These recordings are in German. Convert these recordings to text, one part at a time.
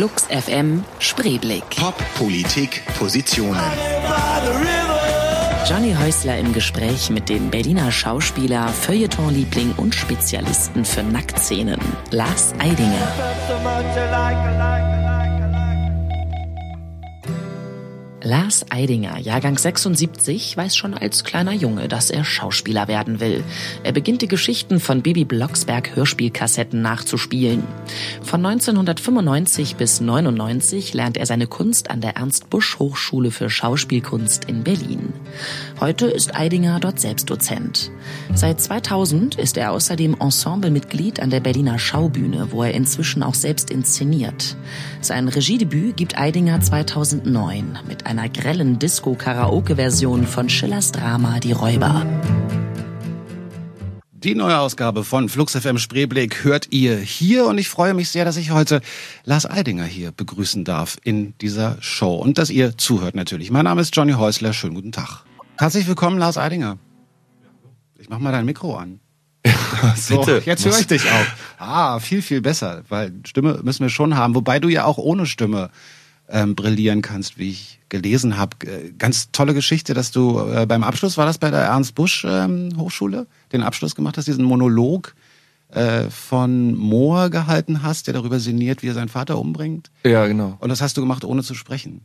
Flux FM Spreeblick. Pop, Politik, Positionen. Johnny Häusler im Gespräch mit dem Berliner Schauspieler, Feuilletonliebling und Spezialisten für Nacktszenen, Lars Eidinger. Lars Eidinger, Jahrgang 76, weiß schon als kleiner Junge, dass er Schauspieler werden will. Er beginnt die Geschichten von Bibi Blocksberg Hörspielkassetten nachzuspielen. Von 1995 bis 99 lernt er seine Kunst an der Ernst Busch Hochschule für Schauspielkunst in Berlin. Heute ist Eidinger dort selbst Dozent. Seit 2000 ist er außerdem Ensemblemitglied an der Berliner Schaubühne, wo er inzwischen auch selbst inszeniert. Sein Regiedebüt gibt Eidinger 2009 mit einer grellen Disco-Karaoke-Version von Schillers Drama Die Räuber. Die neue Ausgabe von Flux FM Spreeblick hört ihr hier und ich freue mich sehr, dass ich heute Lars Eidinger hier begrüßen darf in dieser Show und dass ihr zuhört natürlich. Mein Name ist Johnny Häusler, schönen guten Tag. Herzlich willkommen, Lars Eidinger. Ich mach mal dein Mikro an. so, Bitte. jetzt höre ich dich auch. Ah, viel, viel besser, weil Stimme müssen wir schon haben, wobei du ja auch ohne Stimme ähm, brillieren kannst, wie ich gelesen habe. Äh, ganz tolle Geschichte, dass du äh, beim Abschluss, war das bei der Ernst Busch ähm, Hochschule, den Abschluss gemacht hast, diesen Monolog äh, von Mohr gehalten hast, der darüber sinniert, wie er seinen Vater umbringt. Ja, genau. Und das hast du gemacht, ohne zu sprechen.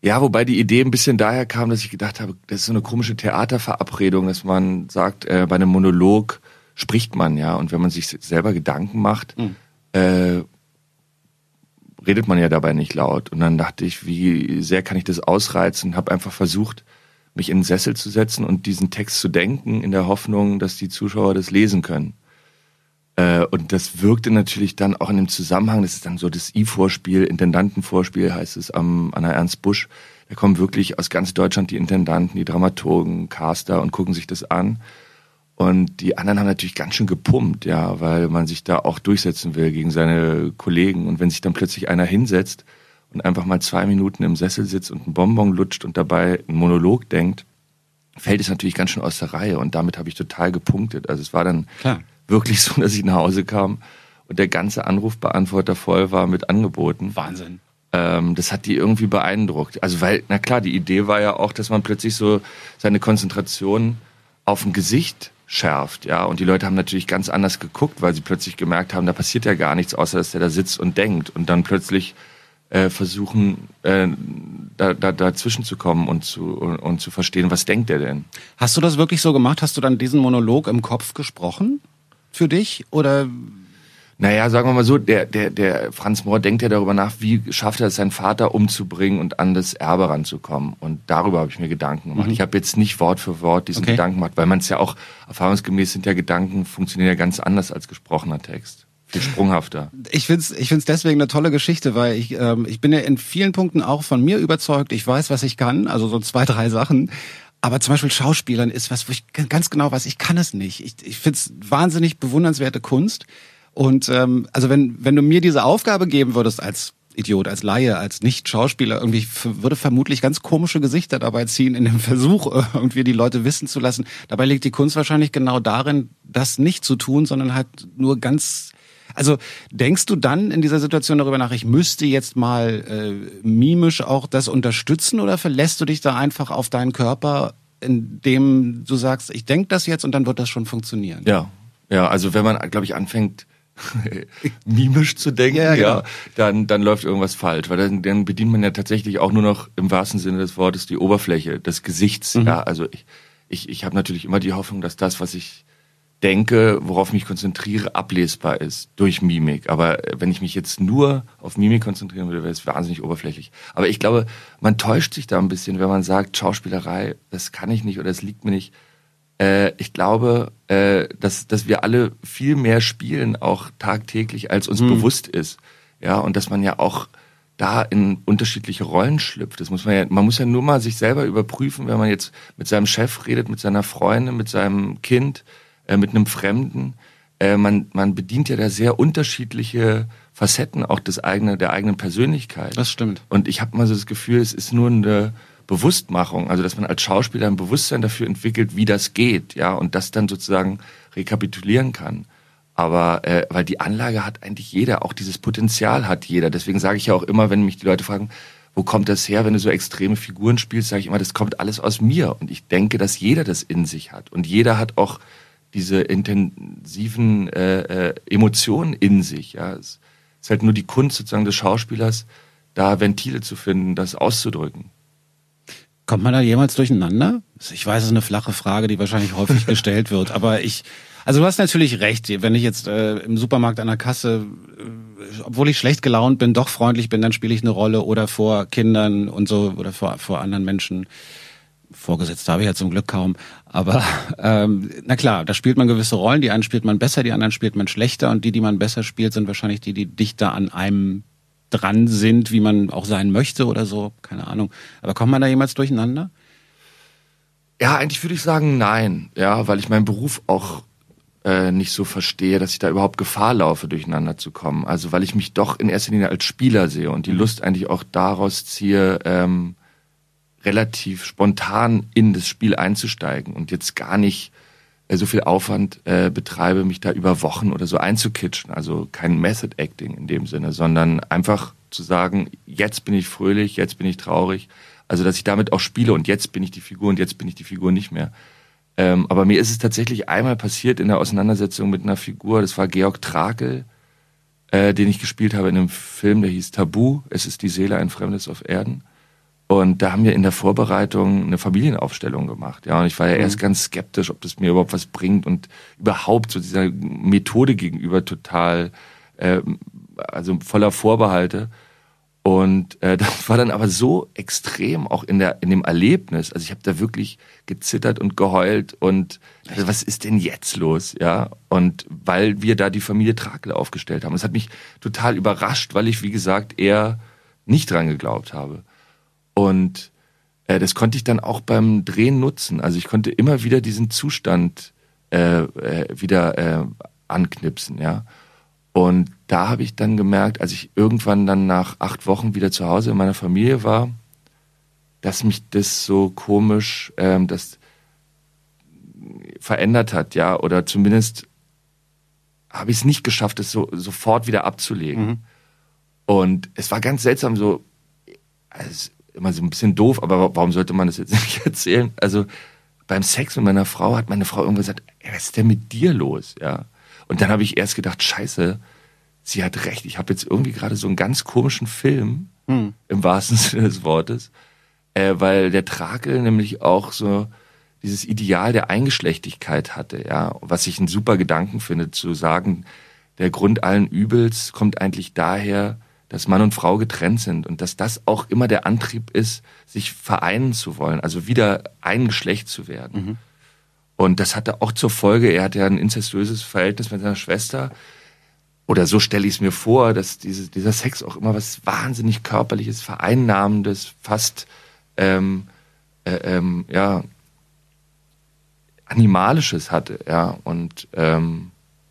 Ja, wobei die Idee ein bisschen daher kam, dass ich gedacht habe, das ist so eine komische Theaterverabredung, dass man sagt, äh, bei einem Monolog spricht man ja und wenn man sich selber Gedanken macht, Mhm. äh, redet man ja dabei nicht laut. Und dann dachte ich, wie sehr kann ich das ausreizen? Habe einfach versucht, mich in den Sessel zu setzen und diesen Text zu denken, in der Hoffnung, dass die Zuschauer das lesen können. Äh, und das wirkte natürlich dann auch in dem Zusammenhang, das ist dann so das I-Vorspiel, Intendantenvorspiel heißt es am, an der Ernst Busch. Da kommen wirklich aus ganz Deutschland die Intendanten, die Dramaturgen, Caster und gucken sich das an. Und die anderen haben natürlich ganz schön gepumpt, ja, weil man sich da auch durchsetzen will gegen seine Kollegen. Und wenn sich dann plötzlich einer hinsetzt und einfach mal zwei Minuten im Sessel sitzt und einen Bonbon lutscht und dabei einen Monolog denkt, fällt es natürlich ganz schön aus der Reihe. Und damit habe ich total gepunktet. Also es war dann Klar. wirklich so, dass ich nach Hause kam und der ganze Anrufbeantworter voll war mit Angeboten. Wahnsinn. Ähm, das hat die irgendwie beeindruckt. Also weil, na klar, die Idee war ja auch, dass man plötzlich so seine Konzentration auf ein Gesicht schärft, ja. Und die Leute haben natürlich ganz anders geguckt, weil sie plötzlich gemerkt haben, da passiert ja gar nichts, außer dass der da sitzt und denkt und dann plötzlich äh, versuchen, äh, da, da, dazwischen zu kommen und zu, und, und zu verstehen, was denkt der denn? Hast du das wirklich so gemacht? Hast du dann diesen Monolog im Kopf gesprochen? Für dich? Oder Naja, sagen wir mal so, der, der, der Franz Mohr denkt ja darüber nach, wie schafft er es, seinen Vater umzubringen und an das Erbe ranzukommen. Und darüber habe ich mir Gedanken gemacht. Ich habe jetzt nicht Wort für Wort diesen Okay. Gedanken gemacht, weil man es ja auch, erfahrungsgemäß sind ja Gedanken, funktionieren ja ganz anders als gesprochener Text. Viel sprunghafter. ich find's, ich find's deswegen eine tolle Geschichte, weil ich, ähm, ich bin ja in vielen Punkten auch von mir überzeugt. Ich weiß, was ich kann, also so zwei, drei Sachen. Aber zum Beispiel Schauspielern ist was, wo ich ganz genau weiß, ich kann es nicht. Ich, ich find's wahnsinnig bewundernswerte Kunst. Und ähm, also wenn, wenn du mir diese Aufgabe geben würdest als Idiot, als Laie, als Nicht-Schauspieler, irgendwie würde vermutlich ganz komische Gesichter dabei ziehen, in dem Versuch, irgendwie die Leute wissen zu lassen. Dabei liegt die Kunst wahrscheinlich genau darin, das nicht zu tun, sondern halt nur ganz also denkst du dann in dieser Situation darüber nach, ich müsste jetzt mal äh, mimisch auch das unterstützen oder verlässt du dich da einfach auf deinen Körper, indem du sagst, ich denk das jetzt und dann wird das schon funktionieren? Ja. Ja, also wenn man, glaube ich, anfängt, mimisch zu denken, Ja, ja, genau. dann, dann läuft irgendwas falsch. Weil dann, dann bedient man ja tatsächlich auch nur noch im wahrsten Sinne des Wortes die Oberfläche des Gesichts. Mhm. Ja, also ich, ich, ich habe natürlich immer die Hoffnung, dass das, was ich denke, worauf ich mich konzentriere, ablesbar ist durch Mimik. Aber äh, wenn ich mich jetzt nur auf Mimik konzentrieren würde, wäre es wahnsinnig oberflächlich. Aber ich glaube, man täuscht sich da ein bisschen, wenn man sagt, Schauspielerei, das kann ich nicht oder das liegt mir nicht. Äh, ich glaube, äh, dass, dass wir alle viel mehr spielen, auch tagtäglich, als uns bewusst ist. Ja, und dass man ja auch da in unterschiedliche Rollen schlüpft. Das muss man ja, man muss ja nur mal sich selber überprüfen, wenn man jetzt mit seinem Chef redet, mit seiner Freundin, mit seinem Kind, äh, mit einem Fremden. Äh, man, man bedient ja da sehr unterschiedliche Facetten auch des eigenen, der eigenen Persönlichkeit. Das stimmt. Und ich habe mal so das Gefühl, es ist nur eine Bewusstmachung, also dass man als Schauspieler ein Bewusstsein dafür entwickelt, wie das geht, ja, und das dann sozusagen rekapitulieren kann. Aber äh, weil die Anlage hat eigentlich jeder, auch dieses Potenzial hat jeder. Deswegen sage ich ja auch immer, wenn mich die Leute fragen, wo kommt das her, wenn du so extreme Figuren spielst, sage ich immer, das kommt alles aus mir. Und ich denke, dass jeder das in sich hat. Und jeder hat auch diese intensiven äh, äh, Emotionen in sich. Ja, es ist halt nur die Kunst sozusagen des Schauspielers, da Ventile zu finden, das auszudrücken. Kommt man da jemals durcheinander? Ich weiß, es ist eine flache Frage, die wahrscheinlich häufig gestellt wird, aber ich, also du hast natürlich recht, wenn ich jetzt äh, im Supermarkt an der Kasse, äh, obwohl ich schlecht gelaunt bin, doch freundlich bin, dann spiele ich eine Rolle oder vor Kindern und so oder vor, vor anderen Menschen. Vorgesetzt habe ich ja zum Glück kaum. Aber ähm, na klar, da spielt man gewisse Rollen. Die einen spielt man besser, die anderen spielt man schlechter. Und die, die man besser spielt, sind wahrscheinlich die, die dichter an einem dran sind, wie man auch sein möchte oder so. Keine Ahnung. Aber kommt man da jemals durcheinander? Ja, eigentlich würde ich sagen nein. Ja, weil ich meinen Beruf auch äh, nicht so verstehe, dass ich da überhaupt Gefahr laufe, durcheinander zu kommen. Also weil ich mich doch in erster Linie als Spieler sehe und die mhm. Lust eigentlich auch daraus ziehe, ähm, relativ spontan in das Spiel einzusteigen und jetzt gar nicht so viel Aufwand äh, betreibe, mich da über Wochen oder so einzukitschen. Also kein Method Acting in dem Sinne, sondern einfach zu sagen, jetzt bin ich fröhlich, jetzt bin ich traurig. Also dass ich damit auch spiele und jetzt bin ich die Figur und jetzt bin ich die Figur nicht mehr. Ähm, aber mir ist es tatsächlich einmal passiert in der Auseinandersetzung mit einer Figur, das war Georg Trakel, äh, den ich gespielt habe in einem Film, der hieß Tabu, es ist die Seele ein Fremdes auf Erden. Und da haben wir in der Vorbereitung eine Familienaufstellung gemacht. Ja, und ich war ja mhm. erst ganz skeptisch, ob das mir überhaupt was bringt und überhaupt so dieser Methode gegenüber total, äh, also voller Vorbehalte. Und äh, das war dann aber so extrem auch in der in dem Erlebnis. Also ich habe da wirklich gezittert und geheult und also was ist denn jetzt los, ja? Und weil wir da die Familie Trakel aufgestellt haben, das hat mich total überrascht, weil ich wie gesagt eher nicht dran geglaubt habe. Und äh, das konnte ich dann auch beim Drehen nutzen. Also ich konnte immer wieder diesen Zustand äh, äh, wieder äh, anknipsen, ja. Und da habe ich dann gemerkt, als ich irgendwann dann nach acht Wochen wieder zu Hause in meiner Familie war, dass mich das so komisch, ähm, das verändert hat, ja, oder zumindest habe ich es nicht geschafft, es so sofort wieder abzulegen. Mhm. Und es war ganz seltsam, so, also immer so ein bisschen doof, aber warum sollte man das jetzt nicht erzählen? Also beim Sex mit meiner Frau hat meine Frau irgendwann gesagt, was ist denn mit dir los? Ja. Und dann habe ich erst gedacht, scheiße, sie hat recht. Ich habe jetzt irgendwie gerade so einen ganz komischen Film, hm. im wahrsten Sinne des Wortes, äh, weil der Trakel nämlich auch so dieses Ideal der Eingeschlechtigkeit hatte, ja, was ich einen super Gedanken finde, zu sagen, der Grund allen Übels kommt eigentlich daher, dass Mann und Frau getrennt sind und dass das auch immer der Antrieb ist, sich vereinen zu wollen, also wieder ein Geschlecht zu werden. Mhm. Und das hatte auch zur Folge, er hatte ja ein incestuöses Verhältnis mit seiner Schwester. Oder so stelle ich es mir vor, dass diese, dieser Sex auch immer was wahnsinnig körperliches, vereinnahmendes, fast ähm, äh, ähm, ja animalisches hatte, ja und ähm,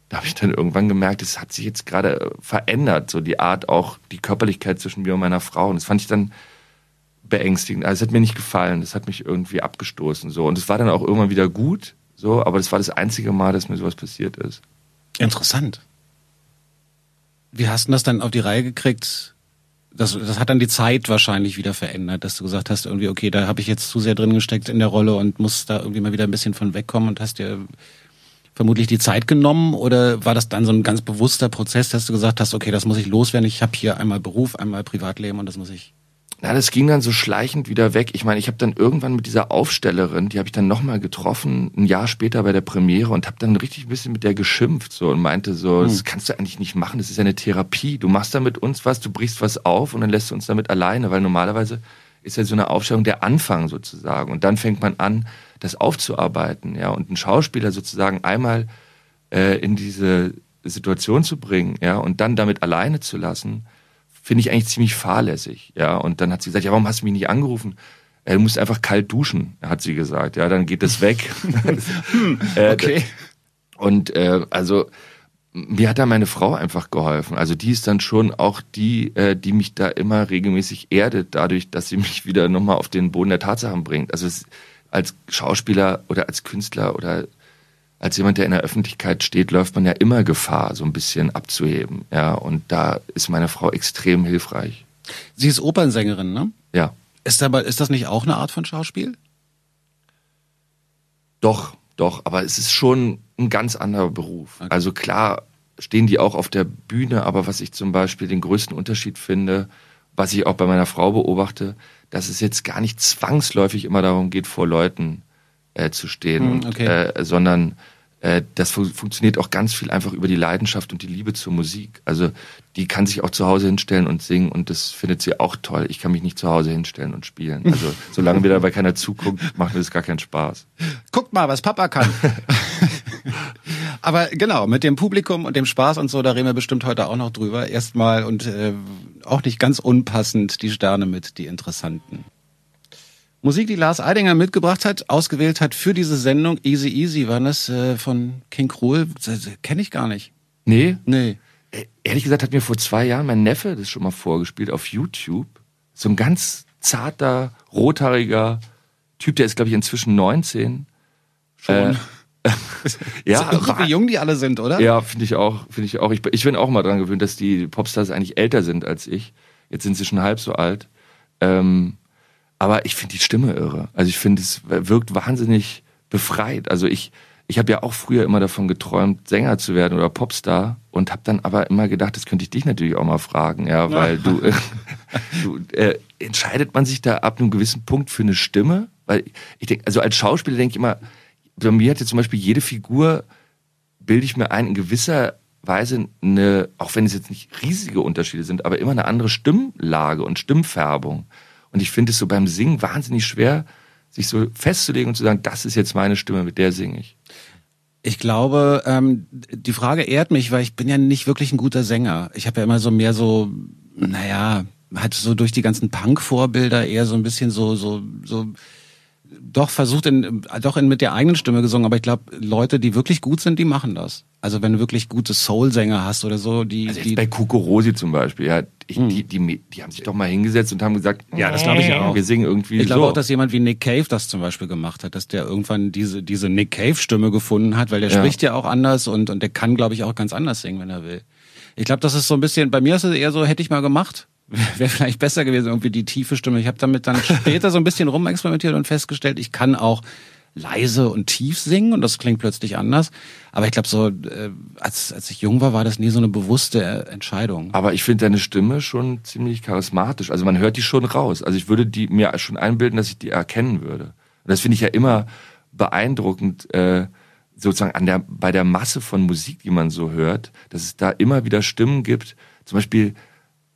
da habe ich dann irgendwann gemerkt, es hat sich jetzt gerade äh, verändert, so die Art auch, die Körperlichkeit zwischen mir und meiner Frau. Und das fand ich dann beängstigend. Also es hat mir nicht gefallen, das hat mich irgendwie abgestoßen. So. Und es war dann auch irgendwann wieder gut, so, aber das war das einzige Mal, dass mir sowas passiert ist. Interessant. Wie hast du das dann auf die Reihe gekriegt? Das, das hat dann die Zeit wahrscheinlich wieder verändert, dass du gesagt hast, irgendwie, okay, da habe ich jetzt zu sehr drin gesteckt in der Rolle und muss da irgendwie mal wieder ein bisschen von wegkommen und hast dir vermutlich die Zeit genommen oder war das dann so ein ganz bewusster Prozess, dass du gesagt hast, okay, das muss ich loswerden, ich habe hier einmal Beruf, einmal Privatleben und das muss ich na, das ging dann so schleichend wieder weg. Ich meine, ich habe dann irgendwann mit dieser Aufstellerin, die habe ich dann nochmal getroffen, ein Jahr später bei der Premiere und habe dann richtig ein bisschen mit der geschimpft so und meinte so, hm. das kannst du eigentlich nicht machen, das ist ja eine Therapie. Du machst da mit uns was, du brichst was auf und dann lässt du uns damit alleine, weil normalerweise ist ja so eine Aufstellung der Anfang sozusagen und dann fängt man an, das aufzuarbeiten, ja, und einen Schauspieler sozusagen einmal äh, in diese Situation zu bringen, ja, und dann damit alleine zu lassen, finde ich eigentlich ziemlich fahrlässig, ja. Und dann hat sie gesagt, ja, warum hast du mich nicht angerufen? Äh, du musst einfach kalt duschen, hat sie gesagt, ja, dann geht es weg. hm, äh, okay. Und äh, also mir hat da meine Frau einfach geholfen. Also die ist dann schon auch die, äh, die mich da immer regelmäßig erdet, dadurch, dass sie mich wieder nochmal auf den Boden der Tatsachen bringt. Also es, als Schauspieler oder als Künstler oder als jemand, der in der Öffentlichkeit steht, läuft man ja immer Gefahr, so ein bisschen abzuheben. Ja, und da ist meine Frau extrem hilfreich. Sie ist Opernsängerin, ne? Ja. Ist, aber, ist das nicht auch eine Art von Schauspiel? Doch, doch, aber es ist schon ein ganz anderer Beruf. Okay. Also klar stehen die auch auf der Bühne, aber was ich zum Beispiel den größten Unterschied finde, was ich auch bei meiner Frau beobachte, dass es jetzt gar nicht zwangsläufig immer darum geht, vor Leuten äh, zu stehen, hm, okay. und, äh, sondern äh, das fu funktioniert auch ganz viel einfach über die Leidenschaft und die Liebe zur Musik. Also die kann sich auch zu Hause hinstellen und singen und das findet sie auch toll. Ich kann mich nicht zu Hause hinstellen und spielen. Also solange mir dabei keiner zuguckt, macht mir das gar keinen Spaß. Guckt mal, was Papa kann. Aber genau, mit dem Publikum und dem Spaß und so, da reden wir bestimmt heute auch noch drüber. Erstmal und äh, auch nicht ganz unpassend die Sterne mit, die interessanten. Musik, die Lars Eidinger mitgebracht hat, ausgewählt hat für diese Sendung. Easy Easy war das äh, von King Cruel. Kenne ich gar nicht. Nee? Nee. Äh, ehrlich gesagt hat mir vor zwei Jahren mein Neffe das schon mal vorgespielt auf YouTube. So ein ganz zarter, rothaariger Typ, der ist, glaube ich, inzwischen 19. Schon. Äh, ja, irre, wie jung die alle sind, oder? Ja, finde ich auch. Finde ich auch. Ich, ich bin auch mal dran gewöhnt, dass die Popstars eigentlich älter sind als ich. Jetzt sind sie schon halb so alt. Ähm, aber ich finde die Stimme irre. Also ich finde, es wirkt wahnsinnig befreit. Also ich, ich habe ja auch früher immer davon geträumt, Sänger zu werden oder Popstar und habe dann aber immer gedacht, das könnte ich dich natürlich auch mal fragen, ja, weil du, äh, du äh, entscheidet man sich da ab einem gewissen Punkt für eine Stimme, weil ich denke, also als Schauspieler denke ich immer, bei mir hat ja zum Beispiel jede Figur bilde ich mir ein in gewisser Weise eine, auch wenn es jetzt nicht riesige Unterschiede sind, aber immer eine andere Stimmlage und Stimmfärbung. Und ich finde es so beim Singen wahnsinnig schwer, sich so festzulegen und zu sagen, das ist jetzt meine Stimme, mit der singe ich. Ich glaube, ähm, die Frage ehrt mich, weil ich bin ja nicht wirklich ein guter Sänger. Ich habe ja immer so mehr so, naja, halt so durch die ganzen Punk-Vorbilder eher so ein bisschen so, so, so doch versucht in, doch in, mit der eigenen Stimme gesungen, aber ich glaube, Leute, die wirklich gut sind, die machen das. Also wenn du wirklich gute Soul-Sänger hast oder so, die. Also die bei Kuko zum Beispiel, ja, ich, hm. die, die, die haben sich doch mal hingesetzt und haben gesagt, ja, das glaube ich auch. Wir singen irgendwie. Ich glaube so. auch, dass jemand wie Nick Cave das zum Beispiel gemacht hat, dass der irgendwann diese, diese Nick Cave-Stimme gefunden hat, weil der ja. spricht ja auch anders und, und der kann, glaube ich, auch ganz anders singen, wenn er will. Ich glaube, das ist so ein bisschen, bei mir ist es eher so, hätte ich mal gemacht wäre vielleicht besser gewesen, irgendwie die tiefe Stimme. Ich habe damit dann später so ein bisschen rumexperimentiert und festgestellt, ich kann auch leise und tief singen und das klingt plötzlich anders. Aber ich glaube, so äh, als, als ich jung war, war das nie so eine bewusste äh, Entscheidung. Aber ich finde deine Stimme schon ziemlich charismatisch. Also man hört die schon raus. Also ich würde die mir schon einbilden, dass ich die erkennen würde. Und das finde ich ja immer beeindruckend, äh, sozusagen an der bei der Masse von Musik, die man so hört, dass es da immer wieder Stimmen gibt. Zum Beispiel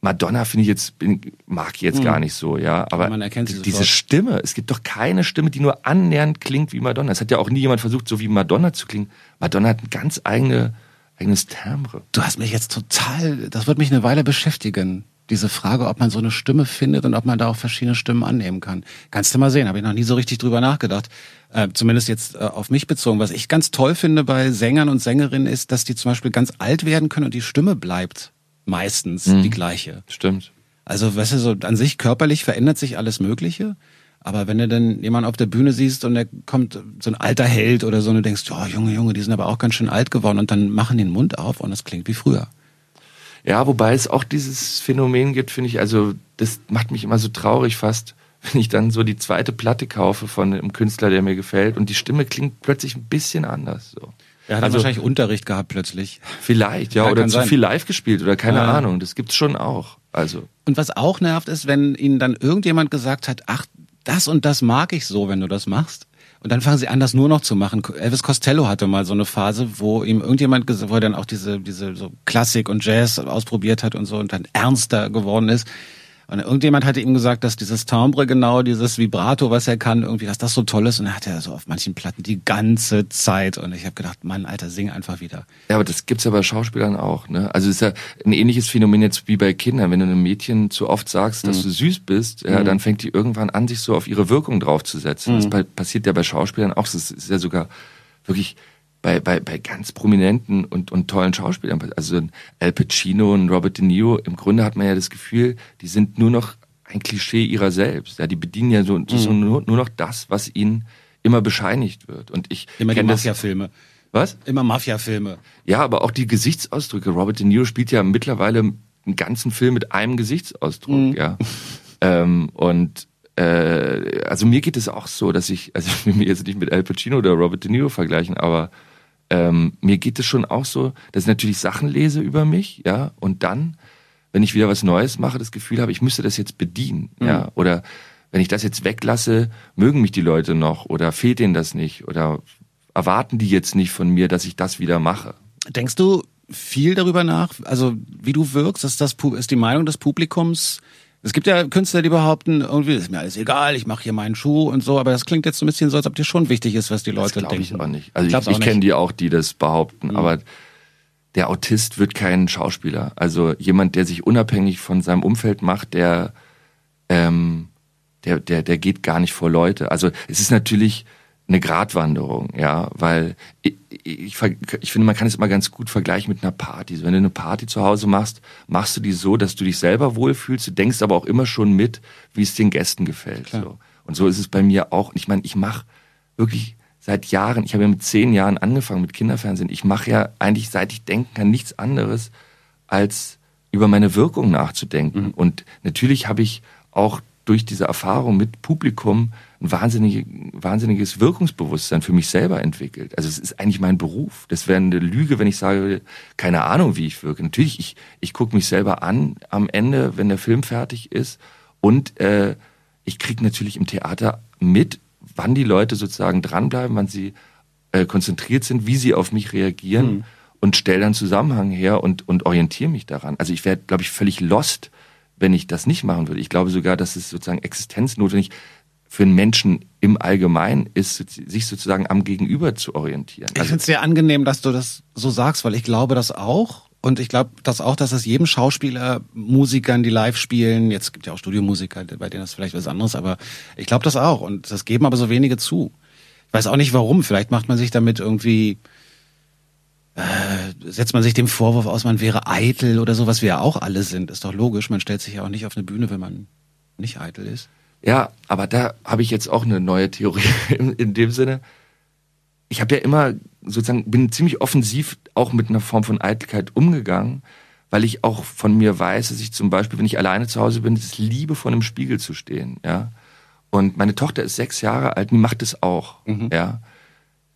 Madonna finde ich jetzt, bin, mag ich jetzt hm. gar nicht so, ja. Aber man erkennt sie diese Stimme, es gibt doch keine Stimme, die nur annähernd klingt wie Madonna. Es hat ja auch nie jemand versucht, so wie Madonna zu klingen. Madonna hat ein ganz eigene, eigenes Timbre. Du hast mich jetzt total, das wird mich eine Weile beschäftigen. Diese Frage, ob man so eine Stimme findet und ob man da auch verschiedene Stimmen annehmen kann. Kannst du mal sehen, habe ich noch nie so richtig drüber nachgedacht. Äh, zumindest jetzt äh, auf mich bezogen. Was ich ganz toll finde bei Sängern und Sängerinnen ist, dass die zum Beispiel ganz alt werden können und die Stimme bleibt meistens mhm. die gleiche. Stimmt. Also, weißt du, so an sich körperlich verändert sich alles Mögliche. Aber wenn du dann jemanden auf der Bühne siehst und der kommt so ein alter Held oder so und du denkst, oh, Junge, Junge, die sind aber auch ganz schön alt geworden und dann machen den Mund auf und es klingt wie früher. Ja, wobei es auch dieses Phänomen gibt, finde ich, also das macht mich immer so traurig fast, wenn ich dann so die zweite Platte kaufe von einem Künstler, der mir gefällt und die Stimme klingt plötzlich ein bisschen anders. So. Er hat also, wahrscheinlich Unterricht gehabt plötzlich. Vielleicht, ja, ja oder zu sein. viel live gespielt oder keine ja. Ahnung. Das gibt's schon auch. Also. Und was auch nervt, ist, wenn ihnen dann irgendjemand gesagt hat, ach, das und das mag ich so, wenn du das machst. Und dann fangen sie an, das nur noch zu machen. Elvis Costello hatte mal so eine Phase, wo ihm irgendjemand, wo er dann auch diese, diese so Klassik und Jazz ausprobiert hat und so und dann ernster geworden ist. Und irgendjemand hatte ihm gesagt, dass dieses Timbre genau, dieses Vibrato, was er kann, irgendwie, dass das so toll ist. Und er hatte er so auf manchen Platten die ganze Zeit. Und ich habe gedacht, Mann, Alter, sing einfach wieder. Ja, aber das gibt's ja bei Schauspielern auch. Ne? Also es ist ja ein ähnliches Phänomen jetzt wie bei Kindern. Wenn du einem Mädchen zu oft sagst, dass mhm. du süß bist, ja, mhm. dann fängt die irgendwann an, sich so auf ihre Wirkung draufzusetzen. Mhm. Das passiert ja bei Schauspielern auch. Das ist ja sogar wirklich bei, bei, bei ganz prominenten und, und tollen Schauspielern. Also Al Pacino und Robert De Niro, im Grunde hat man ja das Gefühl, die sind nur noch ein Klischee ihrer selbst. Ja, die bedienen ja so, mhm. so nur, nur noch das, was ihnen immer bescheinigt wird. Und ich immer die Mafia-Filme. Was? Immer Mafia-Filme. Ja, aber auch die Gesichtsausdrücke. Robert De Niro spielt ja mittlerweile einen ganzen Film mit einem Gesichtsausdruck, mhm. ja. ähm, und äh, also mir geht es auch so, dass ich, also ich will mich jetzt nicht mit Al Pacino oder Robert De Niro vergleichen, aber ähm, mir geht es schon auch so, dass ich natürlich Sachen lese über mich, ja, und dann, wenn ich wieder was Neues mache, das Gefühl habe, ich müsste das jetzt bedienen, mhm. ja, oder wenn ich das jetzt weglasse, mögen mich die Leute noch oder fehlt denen das nicht oder erwarten die jetzt nicht von mir, dass ich das wieder mache. Denkst du viel darüber nach, also wie du wirkst, ist das ist die Meinung des Publikums es gibt ja Künstler, die behaupten, irgendwie ist mir alles egal, ich mache hier meinen Schuh und so, aber das klingt jetzt so ein bisschen so, als ob dir schon wichtig ist, was die Leute das denken. Ich auch nicht. Also ich, ich, ich kenne die auch, die das behaupten, mhm. aber der Autist wird kein Schauspieler. Also jemand, der sich unabhängig von seinem Umfeld macht, der ähm, der der der geht gar nicht vor Leute. Also es ist natürlich eine Gratwanderung, ja, weil ich, ich, ich finde, man kann es immer ganz gut vergleichen mit einer Party. So, wenn du eine Party zu Hause machst, machst du die so, dass du dich selber wohlfühlst, du denkst aber auch immer schon mit, wie es den Gästen gefällt. So. Und so ist es bei mir auch. Und ich meine, ich mache wirklich seit Jahren, ich habe ja mit zehn Jahren angefangen mit Kinderfernsehen, ich mache ja eigentlich, seit ich denken kann, nichts anderes, als über meine Wirkung nachzudenken. Mhm. Und natürlich habe ich auch durch diese Erfahrung mit Publikum ein wahnsinnig, wahnsinniges Wirkungsbewusstsein für mich selber entwickelt. Also es ist eigentlich mein Beruf. Das wäre eine Lüge, wenn ich sage, keine Ahnung, wie ich wirke. Natürlich, ich, ich gucke mich selber an am Ende, wenn der Film fertig ist. Und äh, ich kriege natürlich im Theater mit, wann die Leute sozusagen dranbleiben, wann sie äh, konzentriert sind, wie sie auf mich reagieren mhm. und stelle dann Zusammenhang her und, und orientiere mich daran. Also ich wäre, glaube ich, völlig lost, wenn ich das nicht machen würde. Ich glaube sogar, dass es sozusagen existenznotwendig für einen Menschen im Allgemeinen ist, sich sozusagen am Gegenüber zu orientieren. Ich also, finde es sehr angenehm, dass du das so sagst, weil ich glaube das auch. Und ich glaube das auch, dass es jedem Schauspieler, Musikern, die live spielen, jetzt gibt ja auch Studiomusiker, bei denen das vielleicht was anderes, aber ich glaube das auch. Und das geben aber so wenige zu. Ich weiß auch nicht warum. Vielleicht macht man sich damit irgendwie, äh, setzt man sich dem Vorwurf aus, man wäre eitel oder so, was wir ja auch alle sind. Ist doch logisch. Man stellt sich ja auch nicht auf eine Bühne, wenn man nicht eitel ist. Ja, aber da habe ich jetzt auch eine neue Theorie in, in dem Sinne. Ich habe ja immer sozusagen bin ziemlich offensiv auch mit einer Form von Eitelkeit umgegangen, weil ich auch von mir weiß, dass ich zum Beispiel, wenn ich alleine zu Hause bin, es liebe, vor einem Spiegel zu stehen, ja. Und meine Tochter ist sechs Jahre alt, die macht es auch, mhm. ja.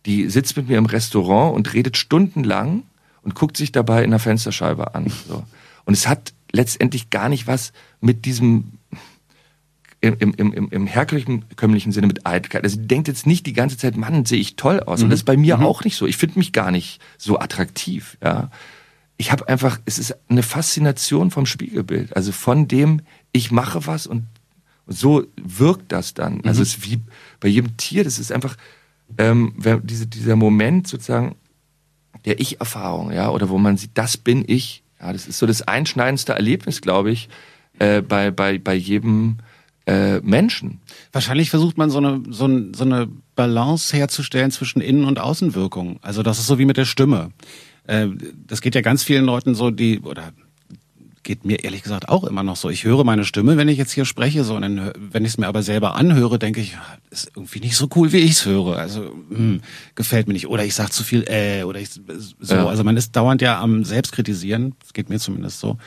Die sitzt mit mir im Restaurant und redet stundenlang und guckt sich dabei in der Fensterscheibe an. So. Und es hat letztendlich gar nicht was mit diesem im, im, im, im herkömmlichen Sinne mit Eitelkeit. Also die denkt jetzt nicht die ganze Zeit, Mann, sehe ich toll aus. Und das ist bei mir mhm. auch nicht so. Ich finde mich gar nicht so attraktiv. Ja, ich habe einfach, es ist eine Faszination vom Spiegelbild. Also von dem, ich mache was und so wirkt das dann. Also mhm. Also es ist wie bei jedem Tier. Das ist einfach ähm, diese, dieser Moment sozusagen der Ich-Erfahrung, ja, oder wo man sieht, das bin ich. Ja, das ist so das einschneidendste Erlebnis, glaube ich, äh, bei bei bei jedem äh, Menschen. Wahrscheinlich versucht man so eine, so, ein, so eine Balance herzustellen zwischen Innen- und Außenwirkung. Also das ist so wie mit der Stimme. Äh, das geht ja ganz vielen Leuten so, die, oder geht mir ehrlich gesagt auch immer noch so. Ich höre meine Stimme, wenn ich jetzt hier spreche, so, und dann, wenn ich es mir aber selber anhöre, denke ich, ist irgendwie nicht so cool, wie ich es höre. Also mh, hm, gefällt mir nicht. Oder ich sage zu viel äh, oder ich so. Ja. Also man ist dauernd ja am Selbstkritisieren. Das geht mir zumindest so.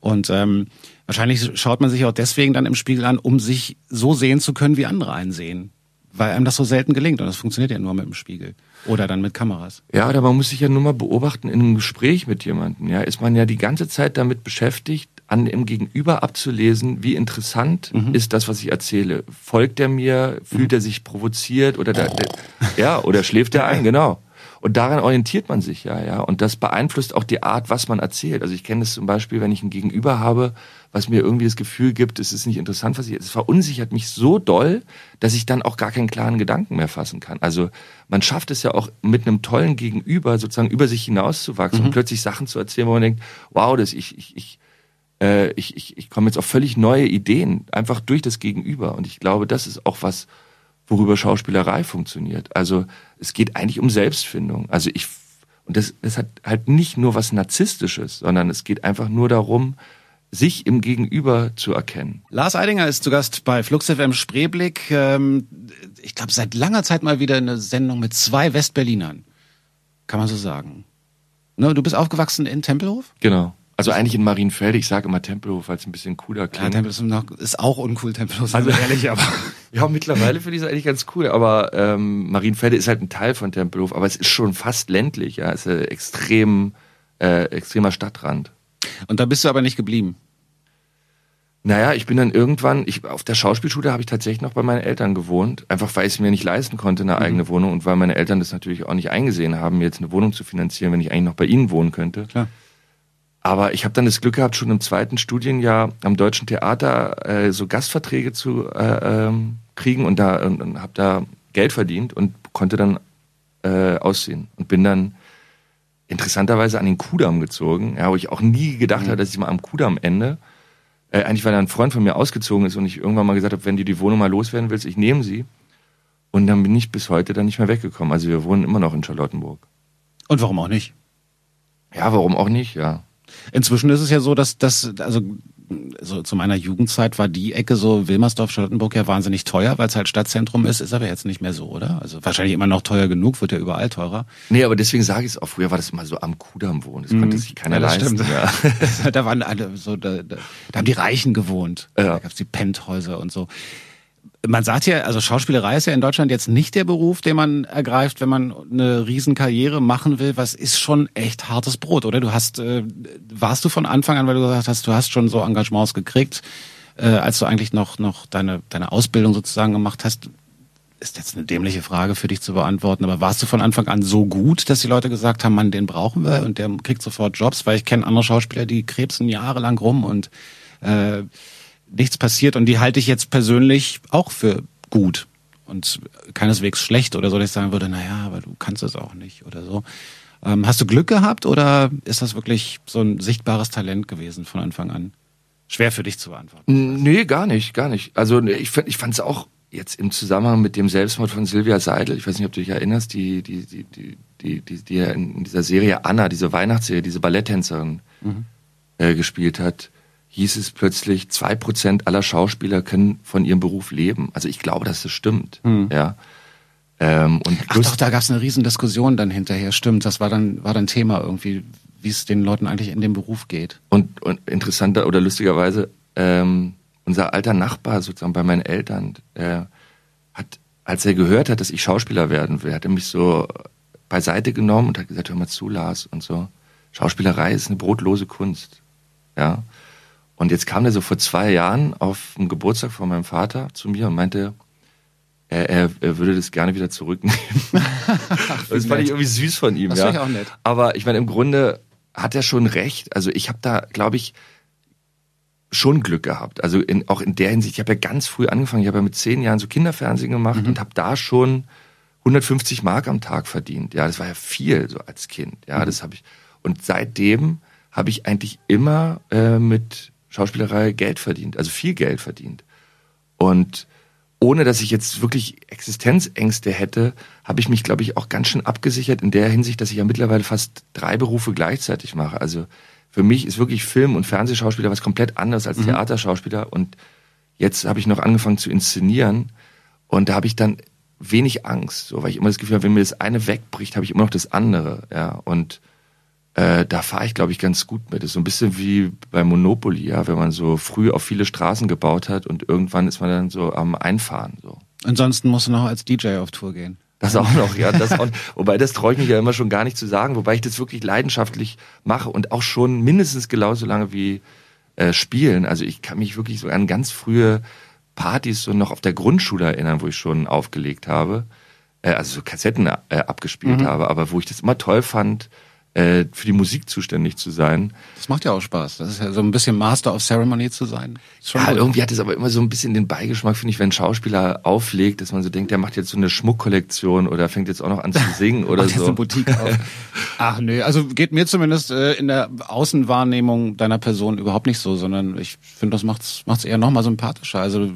Und ähm, Wahrscheinlich schaut man sich auch deswegen dann im Spiegel an, um sich so sehen zu können, wie andere einen sehen. Weil einem das so selten gelingt und das funktioniert ja nur mit dem Spiegel. Oder dann mit Kameras. Ja, oder man muss sich ja nur mal beobachten in einem Gespräch mit jemandem. Ja, ist man ja die ganze Zeit damit beschäftigt, an dem Gegenüber abzulesen, wie interessant mhm. ist das, was ich erzähle. Folgt er mir? Fühlt mhm. er sich provoziert? Oder der, der, ja, oder schläft er ein? Genau. Und daran orientiert man sich ja, ja. Und das beeinflusst auch die Art, was man erzählt. Also ich kenne das zum Beispiel, wenn ich ein Gegenüber habe, was mir irgendwie das Gefühl gibt, es ist nicht interessant, was ich, es verunsichert mich so doll, dass ich dann auch gar keinen klaren Gedanken mehr fassen kann. Also man schafft es ja auch mit einem tollen Gegenüber sozusagen über sich hinauszuwachsen mhm. und plötzlich Sachen zu erzählen, wo man denkt, wow, das ich, ich, ich, äh, ich, ich, ich komme jetzt auf völlig neue Ideen, einfach durch das Gegenüber. Und ich glaube, das ist auch was, worüber Schauspielerei funktioniert. Also es geht eigentlich um Selbstfindung. Also ich und das, das hat halt nicht nur was Narzisstisches, sondern es geht einfach nur darum, sich im Gegenüber zu erkennen. Lars Eidinger ist zu Gast bei Flux FM Spreeblick. Ähm, ich glaube, seit langer Zeit mal wieder eine Sendung mit zwei Westberlinern. kann man so sagen. Ne, du bist aufgewachsen in Tempelhof? Genau. Also eigentlich in Marienfelde, ich sage immer Tempelhof, weil es ein bisschen cooler klingt. Ja, Tempelhof ist, auch uncool, Tempelhof, also ehrlich, aber. ja, mittlerweile finde ich es eigentlich ganz cool, aber ähm, Marienfelde ist halt ein Teil von Tempelhof, aber es ist schon fast ländlich, ja, es ist ein extrem, äh, extremer Stadtrand. Und da bist du aber nicht geblieben? Naja, ich bin dann irgendwann, ich, auf der Schauspielschule habe ich tatsächlich noch bei meinen Eltern gewohnt, einfach weil ich es mir nicht leisten konnte, eine mhm. eigene Wohnung und weil meine Eltern das natürlich auch nicht eingesehen haben, mir jetzt eine Wohnung zu finanzieren, wenn ich eigentlich noch bei ihnen wohnen könnte. Klar. Aber ich habe dann das Glück gehabt, schon im zweiten Studienjahr am Deutschen Theater äh, so Gastverträge zu äh, ähm, kriegen und da und, und habe da Geld verdient und konnte dann äh, aussehen und bin dann interessanterweise an den Kudamm gezogen, ja, wo ich auch nie gedacht mhm. habe, dass ich mal am Kudamm ende. Äh, eigentlich, weil ein Freund von mir ausgezogen ist und ich irgendwann mal gesagt habe, wenn du die Wohnung mal loswerden willst, ich nehme sie. Und dann bin ich bis heute dann nicht mehr weggekommen. Also wir wohnen immer noch in Charlottenburg. Und warum auch nicht? Ja, warum auch nicht, ja. Inzwischen ist es ja so, dass das, also so zu meiner Jugendzeit war die Ecke so Wilmersdorf, Charlottenburg ja wahnsinnig teuer, weil es halt Stadtzentrum ist, ist aber jetzt nicht mehr so, oder? Also wahrscheinlich immer noch teuer genug, wird ja überall teurer. Nee, aber deswegen sage ich es auch, früher war das immer so am Kudamm wohnen, das mhm. konnte sich keiner ja, leisten. Stimmt. Ja. da waren alle so, da, da, da haben die Reichen gewohnt, ja. da gab's die Penthäuser und so man sagt ja, also Schauspielerei ist ja in Deutschland jetzt nicht der Beruf, den man ergreift, wenn man eine Riesenkarriere machen will. Was ist schon echt hartes Brot, oder? Du hast, äh, warst du von Anfang an, weil du gesagt hast, du hast schon so Engagements gekriegt, äh, als du eigentlich noch noch deine deine Ausbildung sozusagen gemacht hast. Ist jetzt eine dämliche Frage für dich zu beantworten, aber warst du von Anfang an so gut, dass die Leute gesagt haben, Mann, den brauchen wir und der kriegt sofort Jobs? Weil ich kenne andere Schauspieler, die krebsen jahrelang rum und äh, nichts passiert und die halte ich jetzt persönlich auch für gut und keineswegs schlecht oder so, dass ich sagen würde, naja, aber du kannst es auch nicht oder so. Ähm, hast du Glück gehabt oder ist das wirklich so ein sichtbares Talent gewesen von Anfang an? Schwer für dich zu beantworten. Nee, gar nicht, gar nicht. Also ich, ich fand es auch jetzt im Zusammenhang mit dem Selbstmord von Silvia Seidel, ich weiß nicht, ob du dich erinnerst, die, die, die, die, die, die, die in dieser Serie Anna, diese Weihnachtsserie, diese Balletttänzerin mhm. äh, gespielt hat hieß es plötzlich, zwei Prozent aller Schauspieler können von ihrem Beruf leben. Also ich glaube, dass das stimmt. Hm. Ja. Ähm, und Ach doch, da gab es eine Riesendiskussion dann hinterher. Stimmt, das war dann war dann Thema irgendwie, wie es den Leuten eigentlich in dem Beruf geht. Und, und interessanter oder lustigerweise, ähm, unser alter Nachbar sozusagen bei meinen Eltern äh, hat, als er gehört hat, dass ich Schauspieler werden will, hat er mich so beiseite genommen und hat gesagt, hör mal zu, Lars und so. Schauspielerei ist eine brotlose Kunst. Ja. Und jetzt kam der so vor zwei Jahren auf dem Geburtstag von meinem Vater zu mir und meinte, er, er, er würde das gerne wieder zurücknehmen. das fand ich irgendwie süß von ihm. Das ja. ich auch nett. Aber ich meine, im Grunde hat er schon recht. Also ich habe da, glaube ich, schon Glück gehabt. Also in, auch in der Hinsicht, ich habe ja ganz früh angefangen. Ich habe ja mit zehn Jahren so Kinderfernsehen gemacht mhm. und habe da schon 150 Mark am Tag verdient. Ja, das war ja viel so als Kind. Ja, mhm. das habe ich. Und seitdem habe ich eigentlich immer äh, mit Schauspielerei Geld verdient, also viel Geld verdient. Und ohne dass ich jetzt wirklich Existenzängste hätte, habe ich mich, glaube ich, auch ganz schön abgesichert in der Hinsicht, dass ich ja mittlerweile fast drei Berufe gleichzeitig mache. Also für mich ist wirklich Film- und Fernsehschauspieler was komplett anderes als mhm. Theaterschauspieler. Und jetzt habe ich noch angefangen zu inszenieren und da habe ich dann wenig Angst, so, weil ich immer das Gefühl habe, wenn mir das eine wegbricht, habe ich immer noch das andere. Ja, und äh, da fahre ich, glaube ich, ganz gut mit. Das ist so ein bisschen wie bei Monopoly, ja, wenn man so früh auf viele Straßen gebaut hat und irgendwann ist man dann so am Einfahren. So. Ansonsten musst du noch als DJ auf Tour gehen. Das auch noch, ja. Das auch, wobei das traue ich mich ja immer schon gar nicht zu sagen, wobei ich das wirklich leidenschaftlich mache und auch schon mindestens genauso lange wie äh, spielen. Also ich kann mich wirklich so an ganz frühe Partys so noch auf der Grundschule erinnern, wo ich schon aufgelegt habe, äh, also so Kassetten äh, abgespielt mhm. habe, aber wo ich das immer toll fand, äh, für die Musik zuständig zu sein. Das macht ja auch Spaß. Das ist ja so ein bisschen Master of Ceremony zu sein. ja, gut. irgendwie hat es aber immer so ein bisschen den Beigeschmack, finde ich, wenn ein Schauspieler auflegt, dass man so denkt, der macht jetzt so eine Schmuckkollektion oder fängt jetzt auch noch an zu singen oder so. Jetzt eine Boutique auf. Ach nö, also geht mir zumindest äh, in der Außenwahrnehmung deiner Person überhaupt nicht so, sondern ich finde, das macht's macht's eher noch mal sympathischer. Also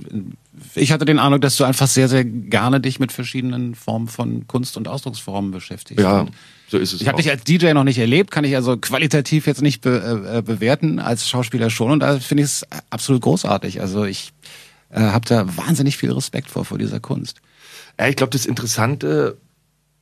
ich hatte den Eindruck, dass du einfach sehr, sehr gerne dich mit verschiedenen Formen von Kunst und Ausdrucksformen beschäftigst. Ja. Und so ist es. Ich habe dich als DJ noch nicht erlebt, kann ich also qualitativ jetzt nicht be äh, bewerten, als Schauspieler schon. Und da finde ich es absolut großartig. Also ich äh, habe da wahnsinnig viel Respekt vor, vor dieser Kunst. Ja, ich glaube, das Interessante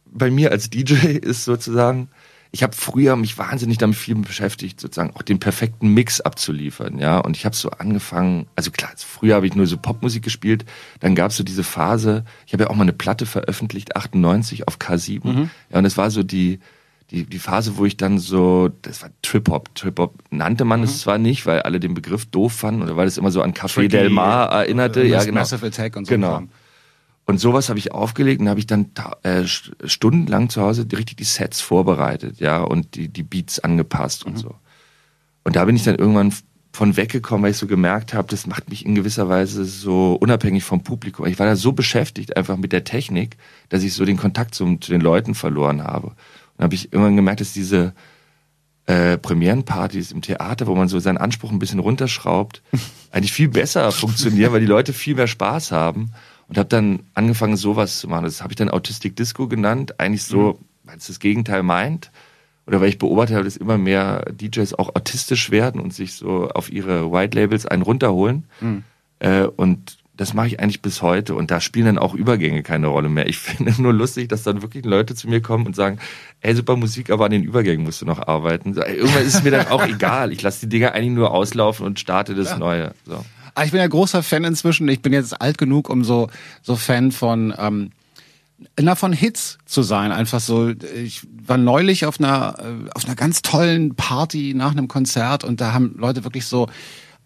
bei mir als DJ ist sozusagen, ich habe früher mich wahnsinnig damit viel beschäftigt, sozusagen auch den perfekten Mix abzuliefern, ja. Und ich habe so angefangen, also klar, früher habe ich nur so Popmusik gespielt, dann gab es so diese Phase, ich habe ja auch mal eine Platte veröffentlicht, 98 auf K7. Mhm. Ja, und es war so die, die, die Phase, wo ich dann so, das war Trip-Hop. Trip-Hop nannte man mhm. es zwar nicht, weil alle den Begriff doof fanden oder weil es immer so an Café Tricky, Del Mar erinnerte. Äh, ja, genau. Massive Attack und so. Genau. Und sowas habe ich aufgelegt und habe ich dann äh, stundenlang zu Hause richtig die Sets vorbereitet, ja, und die, die Beats angepasst und mhm. so. Und da bin ich dann irgendwann von weggekommen, weil ich so gemerkt habe, das macht mich in gewisser Weise so unabhängig vom Publikum. Ich war da so beschäftigt einfach mit der Technik, dass ich so den Kontakt zum, zu den Leuten verloren habe. Und habe ich irgendwann gemerkt, dass diese äh, Premierenpartys im Theater, wo man so seinen Anspruch ein bisschen runterschraubt, eigentlich viel besser funktionieren, weil die Leute viel mehr Spaß haben und habe dann angefangen, sowas zu machen. Das habe ich dann Autistic Disco genannt, eigentlich so, mhm. weil es das Gegenteil meint. Oder weil ich beobachtet habe, dass immer mehr DJs auch autistisch werden und sich so auf ihre White Labels einen runterholen. Mhm. Äh, und das mache ich eigentlich bis heute und da spielen dann auch Übergänge keine Rolle mehr. Ich finde nur lustig, dass dann wirklich Leute zu mir kommen und sagen, ey, super Musik, aber an den Übergängen musst du noch arbeiten. Irgendwann ist es mir dann auch egal. Ich lasse die Dinger eigentlich nur auslaufen und starte das ja. Neue. So. Ah, ich bin ja großer Fan inzwischen. Ich bin jetzt alt genug, um so, so Fan von, ähm, na, von Hits zu sein. Einfach so, ich war neulich auf einer, äh, auf einer ganz tollen Party nach einem Konzert und da haben Leute wirklich so,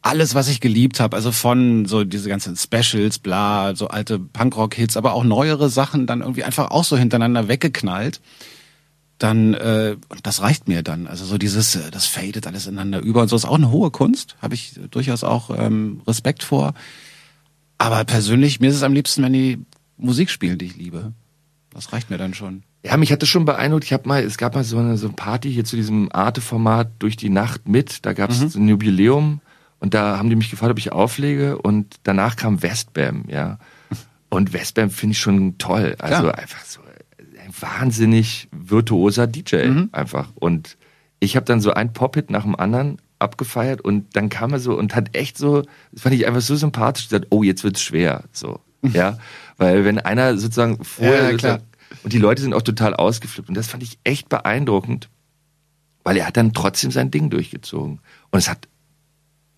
alles, was ich geliebt habe, also von so diese ganzen Specials, bla, so alte Punkrock-Hits, aber auch neuere Sachen dann irgendwie einfach auch so hintereinander weggeknallt dann äh, das reicht mir dann. Also so dieses, äh, das fadet alles ineinander über und so ist auch eine hohe Kunst, habe ich durchaus auch ähm, Respekt vor. Aber persönlich, mir ist es am liebsten, wenn die Musik spielen, die ich liebe. Das reicht mir dann schon. Ja, mich hat das schon beeindruckt. Ich habe mal, es gab mal so eine, so eine Party hier zu diesem Arte-Format durch die Nacht mit. Da gab es mhm. ein Jubiläum und da haben die mich gefragt, ob ich auflege und danach kam Westbam, ja. Und Westbam finde ich schon toll. Also ja. einfach so wahnsinnig virtuoser DJ mhm. einfach. Und ich habe dann so ein Pop-Hit nach dem anderen abgefeiert und dann kam er so und hat echt so, das fand ich einfach so sympathisch, gesagt, oh, jetzt wird's schwer, so, ja, weil wenn einer sozusagen vorher, ja, sozusagen, und die Leute sind auch total ausgeflippt und das fand ich echt beeindruckend, weil er hat dann trotzdem sein Ding durchgezogen und es hat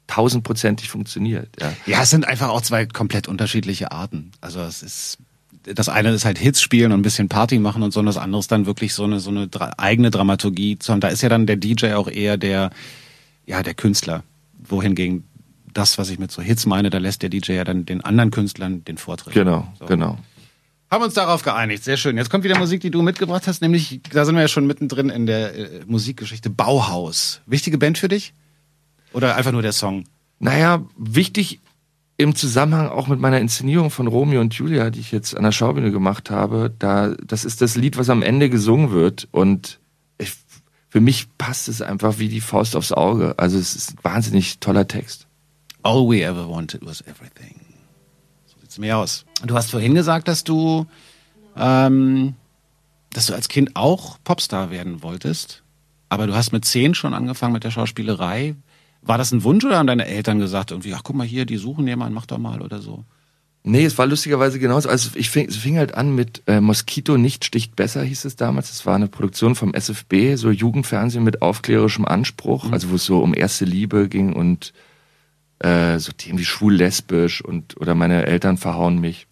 tausendprozentig funktioniert, ja. Ja, es sind einfach auch zwei komplett unterschiedliche Arten, also es ist das eine ist halt Hits spielen und ein bisschen Party machen und so, und das andere ist dann wirklich so eine, so eine eigene Dramaturgie zu haben. Da ist ja dann der DJ auch eher der, ja, der Künstler. Wohingegen das, was ich mit so Hits meine, da lässt der DJ ja dann den anderen Künstlern den Vortritt. Genau, so. genau. Haben uns darauf geeinigt. Sehr schön. Jetzt kommt wieder Musik, die du mitgebracht hast, nämlich, da sind wir ja schon mittendrin in der äh, Musikgeschichte Bauhaus. Wichtige Band für dich? Oder einfach nur der Song? Naja, wichtig im Zusammenhang auch mit meiner Inszenierung von Romeo und Julia, die ich jetzt an der Schaubühne gemacht habe, da, das ist das Lied, was am Ende gesungen wird und ich, für mich passt es einfach wie die Faust aufs Auge. Also es ist ein wahnsinnig toller Text. All we ever wanted was everything. So sieht's mir aus. Du hast vorhin gesagt, dass du, ähm, dass du als Kind auch Popstar werden wolltest, aber du hast mit zehn schon angefangen mit der Schauspielerei. War das ein Wunsch oder haben deine Eltern gesagt, irgendwie, ach guck mal hier, die suchen jemanden, mach doch mal oder so? Nee, es war lustigerweise genauso. Also ich fing, es fing halt an mit äh, Moskito nicht sticht besser, hieß es damals. Es war eine Produktion vom SFB, so Jugendfernsehen mit aufklärerischem Anspruch, mhm. also wo es so um erste Liebe ging und äh, so Themen wie schwul-lesbisch und oder meine Eltern verhauen mich.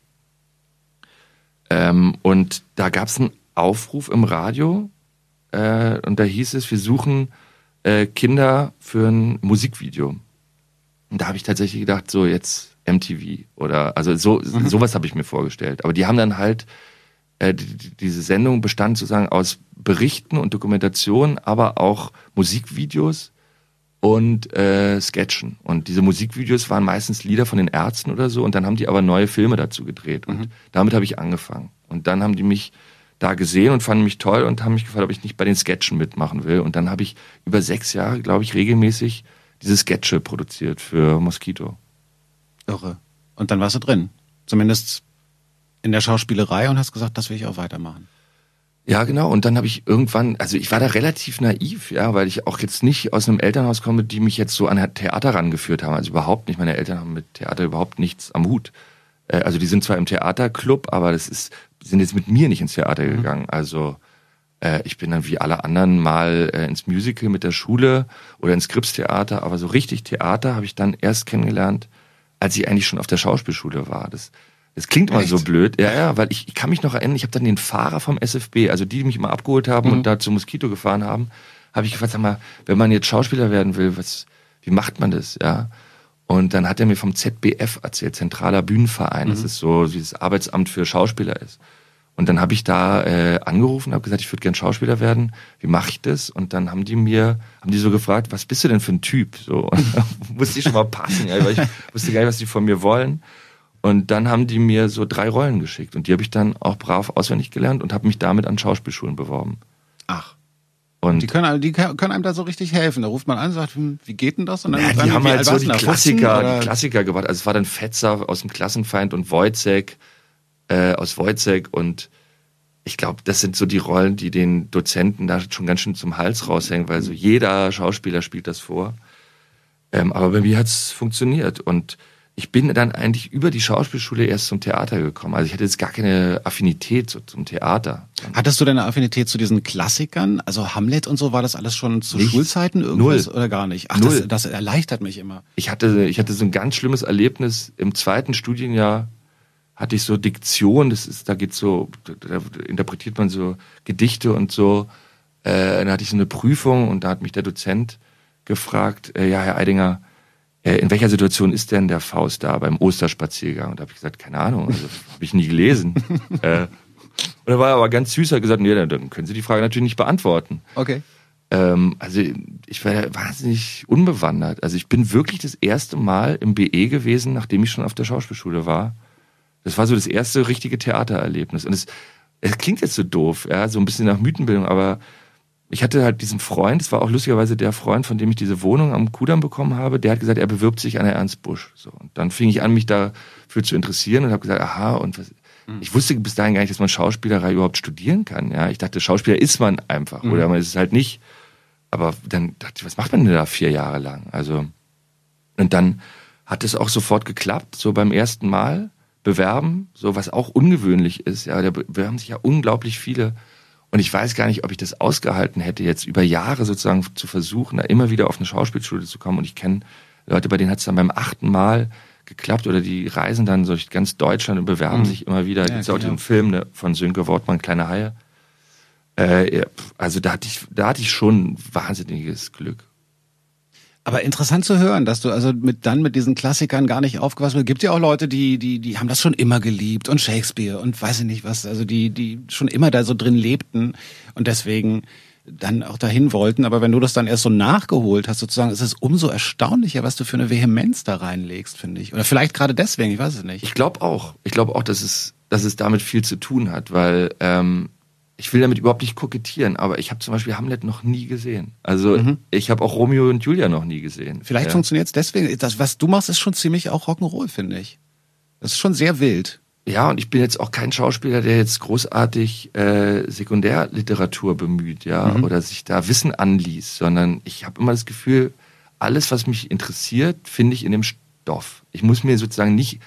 Ähm, und da gab es einen Aufruf im Radio äh, und da hieß es, wir suchen äh, Kinder für ein Musikvideo. Und da habe ich tatsächlich gedacht, so jetzt MTV oder also so mhm. sowas habe ich mir vorgestellt. Aber die haben dann halt äh, die, diese Sendung bestand sozusagen aus Berichten und Dokumentationen, aber auch Musikvideos und äh, Sketchen. Und diese Musikvideos waren meistens Lieder von den Ärzten oder so. Und dann haben die aber neue Filme dazu gedreht. Und mhm. damit habe ich angefangen. Und dann haben die mich da gesehen und fanden mich toll und haben mich gefragt, ob ich nicht bei den Sketchen mitmachen will. Und dann habe ich über sechs Jahre, glaube ich, regelmäßig diese Sketche produziert für Mosquito. Irre. Und dann warst du drin. Zumindest in der Schauspielerei und hast gesagt, das will ich auch weitermachen. Ja, genau. Und dann habe ich irgendwann, also ich war da relativ naiv, ja, weil ich auch jetzt nicht aus einem Elternhaus komme, die mich jetzt so an Theater rangeführt haben. Also überhaupt nicht. Meine Eltern haben mit Theater überhaupt nichts am Hut. Äh, also die sind zwar im Theaterclub, aber das ist sind jetzt mit mir nicht ins Theater Mhm. gegangen. Also äh, ich bin dann wie alle anderen mal äh, ins Musical mit der Schule oder ins Kripstheater, aber so richtig Theater habe ich dann erst kennengelernt, als ich eigentlich schon auf der Schauspielschule war. Das, das klingt Echt? so blöd, ja, ja, weil ich, ich kann mich noch erinnern, ich habe dann den Fahrer vom SFB, also die, die mich immer abgeholt haben Mhm. und da zum Moskito gefahren haben, habe ich gefragt, sag mal, wenn man jetzt Schauspieler werden will, was, wie macht man das, ja? Und dann hat er mir vom ZBF erzählt, Zentraler Bühnenverein, das ist so, wie das Arbeitsamt für Schauspieler ist. Und dann habe ich da äh, angerufen, habe gesagt, ich würde gern Schauspieler werden. Wie mache ich das? Und dann haben die mir, haben die so gefragt, was bist du denn für ein Typ? So und musste ich schon mal passen, ja, weil ich wusste gar nicht, was die von mir wollen. Und dann haben die mir so drei Rollen geschickt und die habe ich dann auch brav auswendig gelernt und habe mich damit an Schauspielschulen beworben. Ach. Und Die können, die können einem da so richtig helfen. Da ruft man an, sagt, hm, wie geht denn das? Und dann Ja, die haben halt alt so die du denn da, 15 Klassiker, die Klassiker gebracht. Also es war dann Fetzer aus dem Klassenfeind und Wojcek äh, aus Wojcek und ich glaube, das sind so die Rollen, die den Dozenten da schon ganz schön zum Hals raushängen, weil so jeder Schauspieler spielt das vor. Ähm, aber bei mir hat's funktioniert und ich bin dann eigentlich über die Schauspielschule erst zum Theater gekommen. Also ich hatte jetzt gar keine Affinität so zum Theater. Hattest du denn eine Affinität zu diesen Klassikern? Also Hamlet und so, war das alles schon zu Nichts. Schulzeiten irgendwas Null. oder gar nicht? Ach, Null. Das, das erleichtert mich immer. ich hatte, ich hatte so ein ganz schlimmes Erlebnis im zweiten Studienjahr hatte ich so Diktion, das ist, da geht so, da interpretiert man so Gedichte und so. Äh, da hatte ich so eine Prüfung und da hat mich der Dozent gefragt, äh, ja, Herr Eidinger, in welcher Situation ist denn der Faust da beim Osterspaziergang? Und da habe ich gesagt, keine Ahnung, also habe ich nie gelesen. äh, und er war aber ganz süß, hat gesagt, nee, dann- dann können Sie die Frage natürlich nicht beantworten. Okay. Ähm, also ich war wahnsinnig unbewandert. Also ich bin wirklich das erste Mal im BE gewesen, nachdem ich schon auf der Schauspielschule war. Das war so das erste richtige Theatererlebnis. Und es, es klingt jetzt so doof, ja, so ein bisschen nach Mythenbildung, aber ich hatte halt diesen Freund, es war auch lustigerweise der Freund, von dem ich diese Wohnung am Kudamm bekommen habe, der hat gesagt, er bewirbt sich an der Ernst Busch. So, und dann fing ich an, mich dafür zu interessieren und habe gesagt, aha, und was, ich wusste bis dahin gar nicht, dass man Schauspielerei überhaupt studieren kann. Ja, ich dachte, Schauspieler ist man einfach oder man ist es halt nicht. Aber dann dachte ich, was macht man denn da vier Jahre lang? Also und dann hat es auch sofort geklappt, so beim ersten Mal bewerben, so was auch ungewöhnlich ist. Ja, da bewerben sich ja unglaublich viele. Und ich weiß gar nicht, ob ich das ausgehalten hätte, jetzt über Jahre sozusagen zu versuchen, da immer wieder auf eine Schauspielschule zu kommen. Und ich kenne Leute, bei denen hat es dann beim achten Mal geklappt oder die reisen dann durch ganz Deutschland und bewerben sich immer wieder. Ja, gibt's auch klar. den Film ne, von Sönke Wortmann, Kleine Haie. Äh, also da hatte ich, da hatte ich schon wahnsinniges Glück. Aber interessant zu hören, dass du also mit dann mit diesen Klassikern gar nicht aufgewachsen bist. Gibt ja auch Leute, die die die haben das schon immer geliebt und Shakespeare und weiß ich nicht was, also die die schon immer da so drin lebten und deswegen dann auch dahin wollten. Aber wenn du das dann erst so nachgeholt hast, sozusagen, ist es umso erstaunlicher, was du für eine Vehemenz da reinlegst, finde ich. Oder vielleicht gerade deswegen, ich weiß es nicht. Ich glaube auch. Ich glaube auch, dass es, dass es damit viel zu tun hat, weil ähm, ich will damit überhaupt nicht kokettieren, aber ich habe zum Beispiel Hamlet noch nie gesehen. Also ich habe auch Romeo und Julia noch nie gesehen. Vielleicht ja. funktioniert es deswegen. Das, was du machst, ist schon ziemlich auch Rock'n'Roll, finde ich. Das ist schon sehr wild. Ja, und ich bin jetzt auch kein Schauspieler, der jetzt großartig äh, Sekundärliteratur bemüht, ja, oder sich da Wissen anliest, sondern ich habe immer das Gefühl, alles, was mich interessiert, finde ich in dem Stoff. Ich muss mir sozusagen nicht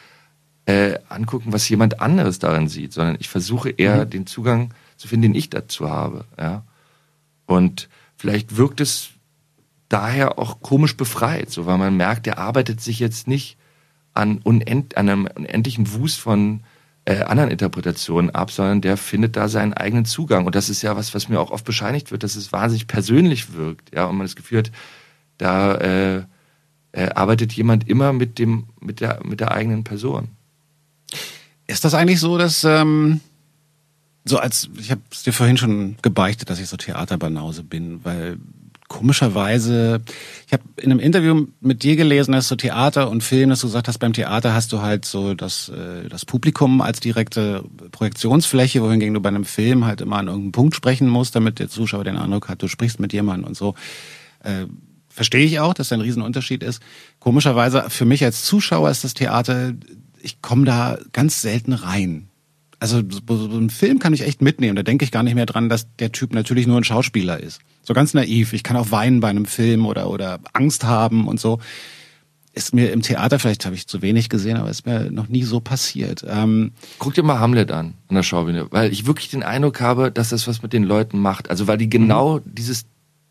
äh, angucken, was jemand anderes darin sieht, sondern ich versuche eher den Zugang zu finden, den ich dazu habe, ja. Und vielleicht wirkt es daher auch komisch befreit, so weil man merkt, der arbeitet sich jetzt nicht an, unend, an einem unendlichen Wust von äh, anderen Interpretationen ab, sondern der findet da seinen eigenen Zugang. Und das ist ja was, was mir auch oft bescheinigt wird, dass es wahnsinnig persönlich wirkt, ja, und man das Gefühl hat, da äh, äh, arbeitet jemand immer mit dem, mit der, mit der eigenen Person. Ist das eigentlich so, dass ähm, so als ich habe es dir vorhin schon gebeichtet, dass ich so Theaterbanause bin, weil komischerweise ich habe in einem Interview mit dir gelesen, dass so Theater und Film, dass du gesagt hast, beim Theater hast du halt so das äh, das Publikum als direkte Projektionsfläche, wohingegen du bei einem Film halt immer an irgendeinem Punkt sprechen musst, damit der Zuschauer den Eindruck hat, du sprichst mit jemandem und so. Äh, Verstehe ich auch, dass da ein Riesenunterschied ist. Komischerweise für mich als Zuschauer ist das Theater, ich komme da ganz selten rein. Also so einen Film kann ich echt mitnehmen. Da denke ich gar nicht mehr dran, dass der Typ natürlich nur ein Schauspieler ist. So ganz naiv. Ich kann auch weinen bei einem Film oder oder Angst haben und so. ist mir im Theater, vielleicht habe ich zu wenig gesehen, aber ist mir noch nie so passiert. Ähm, Guck dir mal Hamlet an, an der Schaubühne, weil ich wirklich den Eindruck habe, dass das was mit den Leuten macht. Also weil die genau mhm. dieses,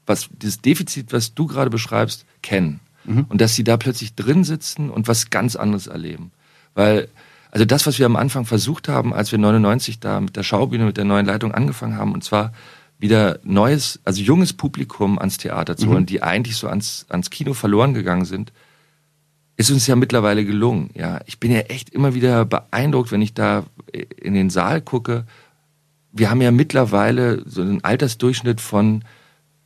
was, dieses Defizit, was du gerade beschreibst, kennen. Mhm. Und dass sie da plötzlich drin sitzen und was ganz anderes erleben. Weil, also das, was wir am Anfang versucht haben, als wir 99 da mit der Schaubühne, mit der neuen Leitung angefangen haben, und zwar wieder neues, also junges Publikum ans Theater zu holen, mhm. die eigentlich so ans, ans Kino verloren gegangen sind, ist uns ja mittlerweile gelungen. Ja, ich bin ja echt immer wieder beeindruckt, wenn ich da in den Saal gucke. Wir haben ja mittlerweile so einen Altersdurchschnitt von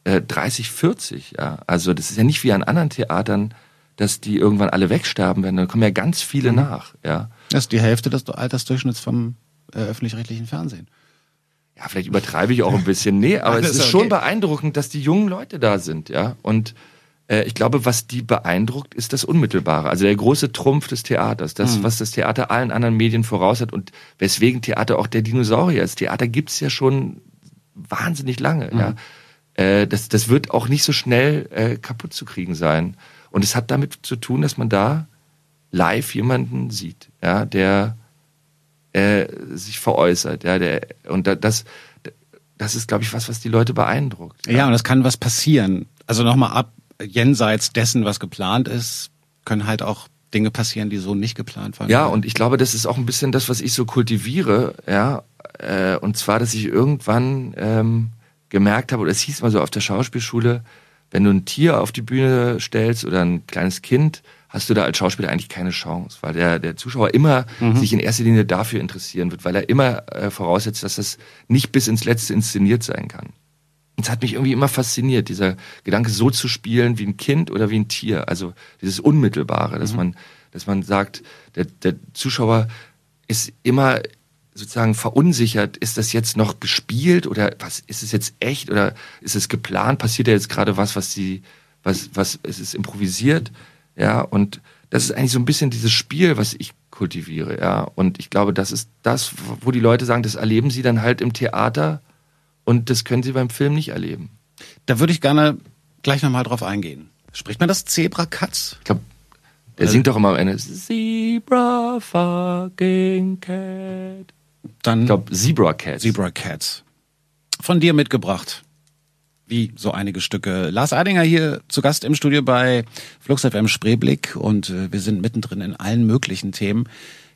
äh, 30, 40. Ja, also das ist ja nicht wie an anderen Theatern, dass die irgendwann alle wegsterben werden. Da kommen ja ganz viele mhm. nach. Ja, das ist die Hälfte des Altersdurchschnitts vom äh, öffentlich-rechtlichen Fernsehen. Ja, vielleicht übertreibe ich auch ein bisschen. Nee, aber es ist okay. schon beeindruckend, dass die jungen Leute da sind, ja. Und äh, ich glaube, was die beeindruckt, ist das Unmittelbare. Also der große Trumpf des Theaters, das, mhm. was das Theater allen anderen Medien voraus hat und weswegen Theater auch der Dinosaurier ist. Theater gibt's ja schon wahnsinnig lange. Mhm. Ja. Äh, das, das wird auch nicht so schnell äh, kaputt zu kriegen sein. Und es hat damit zu tun, dass man da live jemanden sieht, ja, der äh, sich veräußert. Ja, der, und das, das ist, glaube ich, was, was die Leute beeindruckt. Ja, ja und das kann was passieren. Also nochmal ab, jenseits dessen, was geplant ist, können halt auch Dinge passieren, die so nicht geplant waren. Ja, und ich glaube, das ist auch ein bisschen das, was ich so kultiviere, ja. Äh, und zwar, dass ich irgendwann ähm, gemerkt habe, oder es hieß mal so auf der Schauspielschule, wenn du ein Tier auf die Bühne stellst oder ein kleines Kind, hast du da als Schauspieler eigentlich keine Chance, weil der, der Zuschauer immer mhm. sich in erster Linie dafür interessieren wird, weil er immer äh, voraussetzt, dass das nicht bis ins Letzte inszeniert sein kann. Es hat mich irgendwie immer fasziniert, dieser Gedanke, so zu spielen wie ein Kind oder wie ein Tier. Also dieses Unmittelbare, dass mhm. man, dass man sagt, der, der Zuschauer ist immer sozusagen verunsichert, ist das jetzt noch gespielt oder was ist es jetzt echt oder ist es geplant? Passiert da jetzt gerade was, was sie, was, was ist es improvisiert? Ja, und das ist eigentlich so ein bisschen dieses Spiel, was ich kultiviere, ja. Und ich glaube, das ist das, wo die Leute sagen, das erleben sie dann halt im Theater und das können Sie beim Film nicht erleben. Da würde ich gerne gleich nochmal drauf eingehen. Spricht man das Zebra Katz? Ich glaube, der singt doch immer am Ende Zebra fucking cat. Dann ich glaube Zebra Cats. Zebra Cats. Von dir mitgebracht. Wie so einige Stücke. Lars Eidinger hier zu Gast im Studio bei Flux FM Spreeblick und äh, wir sind mittendrin in allen möglichen Themen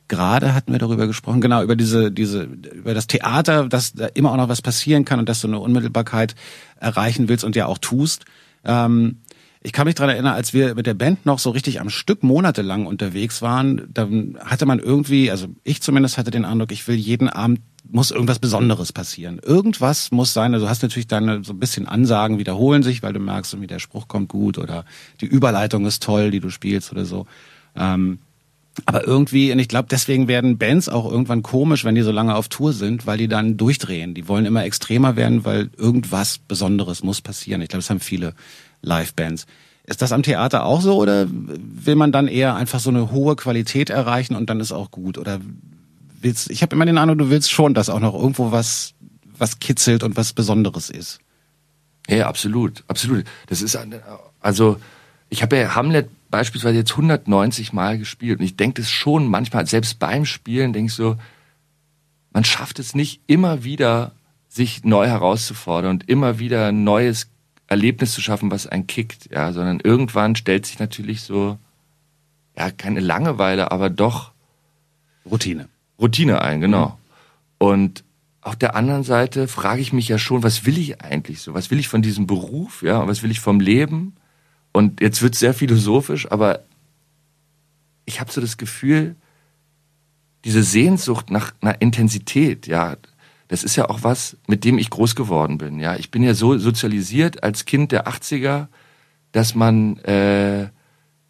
gerade hatten wir darüber gesprochen, genau, über diese, diese, über das Theater, dass da immer auch noch was passieren kann und dass du eine Unmittelbarkeit erreichen willst und ja auch tust. Ähm, ich kann mich dran erinnern, als wir mit der Band noch so richtig am Stück monatelang unterwegs waren, dann hatte man irgendwie, also ich zumindest hatte den Eindruck, ich will jeden Abend muss irgendwas Besonderes passieren. Irgendwas muss sein. Also du hast natürlich deine so ein bisschen Ansagen wiederholen sich, weil du merkst, irgendwie der Spruch kommt gut oder die Überleitung ist toll, die du spielst oder so. Ähm, aber irgendwie, und ich glaube, deswegen werden Bands auch irgendwann komisch, wenn die so lange auf Tour sind, weil die dann durchdrehen. Die wollen immer extremer werden, weil irgendwas Besonderes muss passieren. Ich glaube, das haben viele Live-Bands. Ist das am Theater auch so oder will man dann eher einfach so eine hohe Qualität erreichen und dann ist auch gut? Oder willst, ich habe immer den Eindruck, du willst schon, dass auch noch irgendwo was, was kitzelt und was Besonderes ist. Ja, absolut, absolut. Das ist, also, ich habe ja Hamlet beispielsweise jetzt 190 Mal gespielt. Und ich denke das schon manchmal, selbst beim Spielen, denke ich so, man schafft es nicht immer wieder, sich neu herauszufordern und immer wieder ein neues Erlebnis zu schaffen, was einen kickt, ja, sondern irgendwann stellt sich natürlich so, ja, keine Langeweile, aber doch Routine. Routine ein, genau. Mhm. Und auf der anderen Seite frage ich mich ja schon, was will ich eigentlich so? Was will ich von diesem Beruf, ja? Und was will ich vom Leben? Und jetzt wird es sehr philosophisch, aber ich habe so das Gefühl, diese Sehnsucht nach einer Intensität, ja, das ist ja auch was, mit dem ich groß geworden bin. Ja, ich bin ja so sozialisiert als Kind der 80er, dass man äh,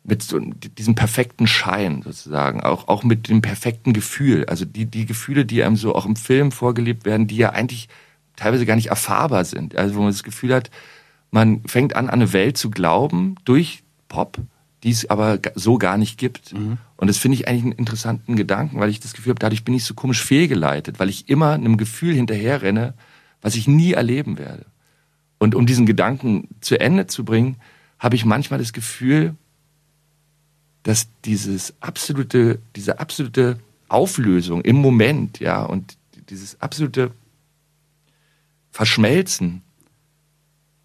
mit so diesem perfekten Schein sozusagen, auch auch mit dem perfekten Gefühl, also die die Gefühle, die einem so auch im Film vorgelebt werden, die ja eigentlich teilweise gar nicht erfahrbar sind. Also wo man das Gefühl hat, man fängt an, an eine Welt zu glauben durch Pop, die es aber so gar nicht gibt. Mhm. Und das finde ich eigentlich einen interessanten Gedanken, weil ich das Gefühl habe, dadurch bin ich so komisch fehlgeleitet, weil ich immer einem Gefühl hinterherrenne, was ich nie erleben werde. Und um diesen Gedanken zu Ende zu bringen, habe ich manchmal das Gefühl, dass dieses absolute, diese absolute Auflösung im Moment, ja, und dieses absolute Verschmelzen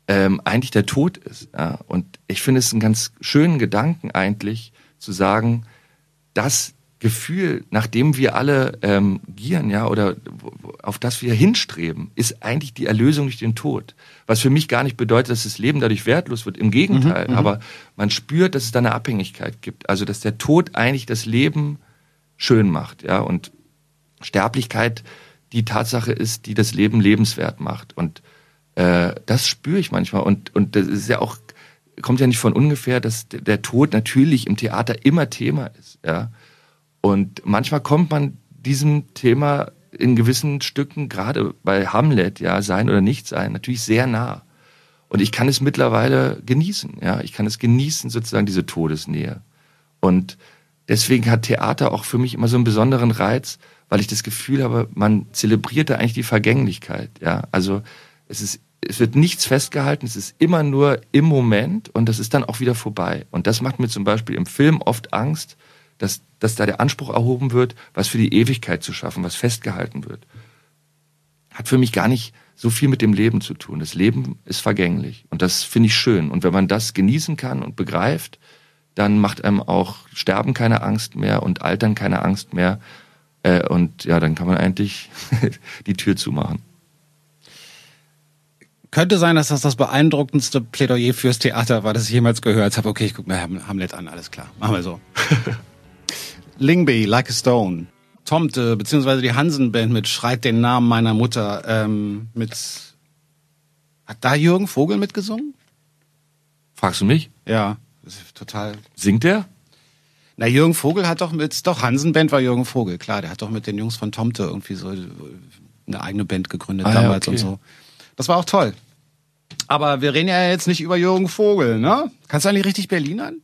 ähm, eigentlich der Tod ist. Ja. Und ich finde es einen ganz schönen Gedanken eigentlich zu sagen, dass Gefühl, nach dem wir alle ähm, gieren, ja, oder auf das wir hinstreben, ist eigentlich die Erlösung durch den Tod. Was für mich gar nicht bedeutet, dass das Leben dadurch wertlos wird. Im Gegenteil. Mhm, mhm. aber man spürt, dass es da eine Abhängigkeit gibt. Also, dass der Tod eigentlich das Leben schön macht, ja, und Sterblichkeit die Tatsache ist, die das Leben lebenswert macht. Und äh, das spüre ich manchmal. Und, und das ist ja auch, kommt ja nicht von ungefähr, dass der Tod natürlich im Theater immer Thema ist, ja. Und manchmal kommt man diesem Thema in gewissen Stücken, gerade bei Hamlet, ja, sein oder nicht sein, natürlich sehr nah. Und ich kann es mittlerweile genießen, ja. Ich kann es genießen, sozusagen diese Todesnähe. Und deswegen hat Theater auch für mich immer so einen besonderen Reiz, weil ich das Gefühl habe, man zelebriert da eigentlich die Vergänglichkeit, ja. Also, es ist, es wird nichts festgehalten, es ist immer nur im Moment und das ist dann auch wieder vorbei. Und das macht mir zum Beispiel im Film oft Angst, dass, dass da der Anspruch erhoben wird, was für die Ewigkeit zu schaffen, was festgehalten wird. Hat für mich gar nicht so viel mit dem Leben zu tun. Das Leben ist vergänglich und das finde ich schön. Und wenn man das genießen kann und begreift, dann macht einem auch Sterben keine Angst mehr und Altern keine Angst mehr. Äh, und ja, dann kann man eigentlich die Tür zumachen. Könnte sein, dass das das beeindruckendste Plädoyer fürs Theater war, das ich jemals gehört habe. Okay, ich gucke mir Hamlet an, alles klar. Machen wir so. Lingby, Like a Stone. Tomte, beziehungsweise die Hansen-Band mit Schreit den Namen meiner Mutter, ähm, mit, hat da Jürgen Vogel mitgesungen? Fragst du mich? Ja, total. Singt der? Na, Jürgen Vogel hat doch mit, doch, Hansen-Band war Jürgen Vogel, klar, der hat doch mit den Jungs von Tomte irgendwie so eine eigene Band gegründet ah, damals ja, okay. und so. Das war auch toll. Aber wir reden ja jetzt nicht über Jürgen Vogel, ne? Kannst du eigentlich richtig Berlinern?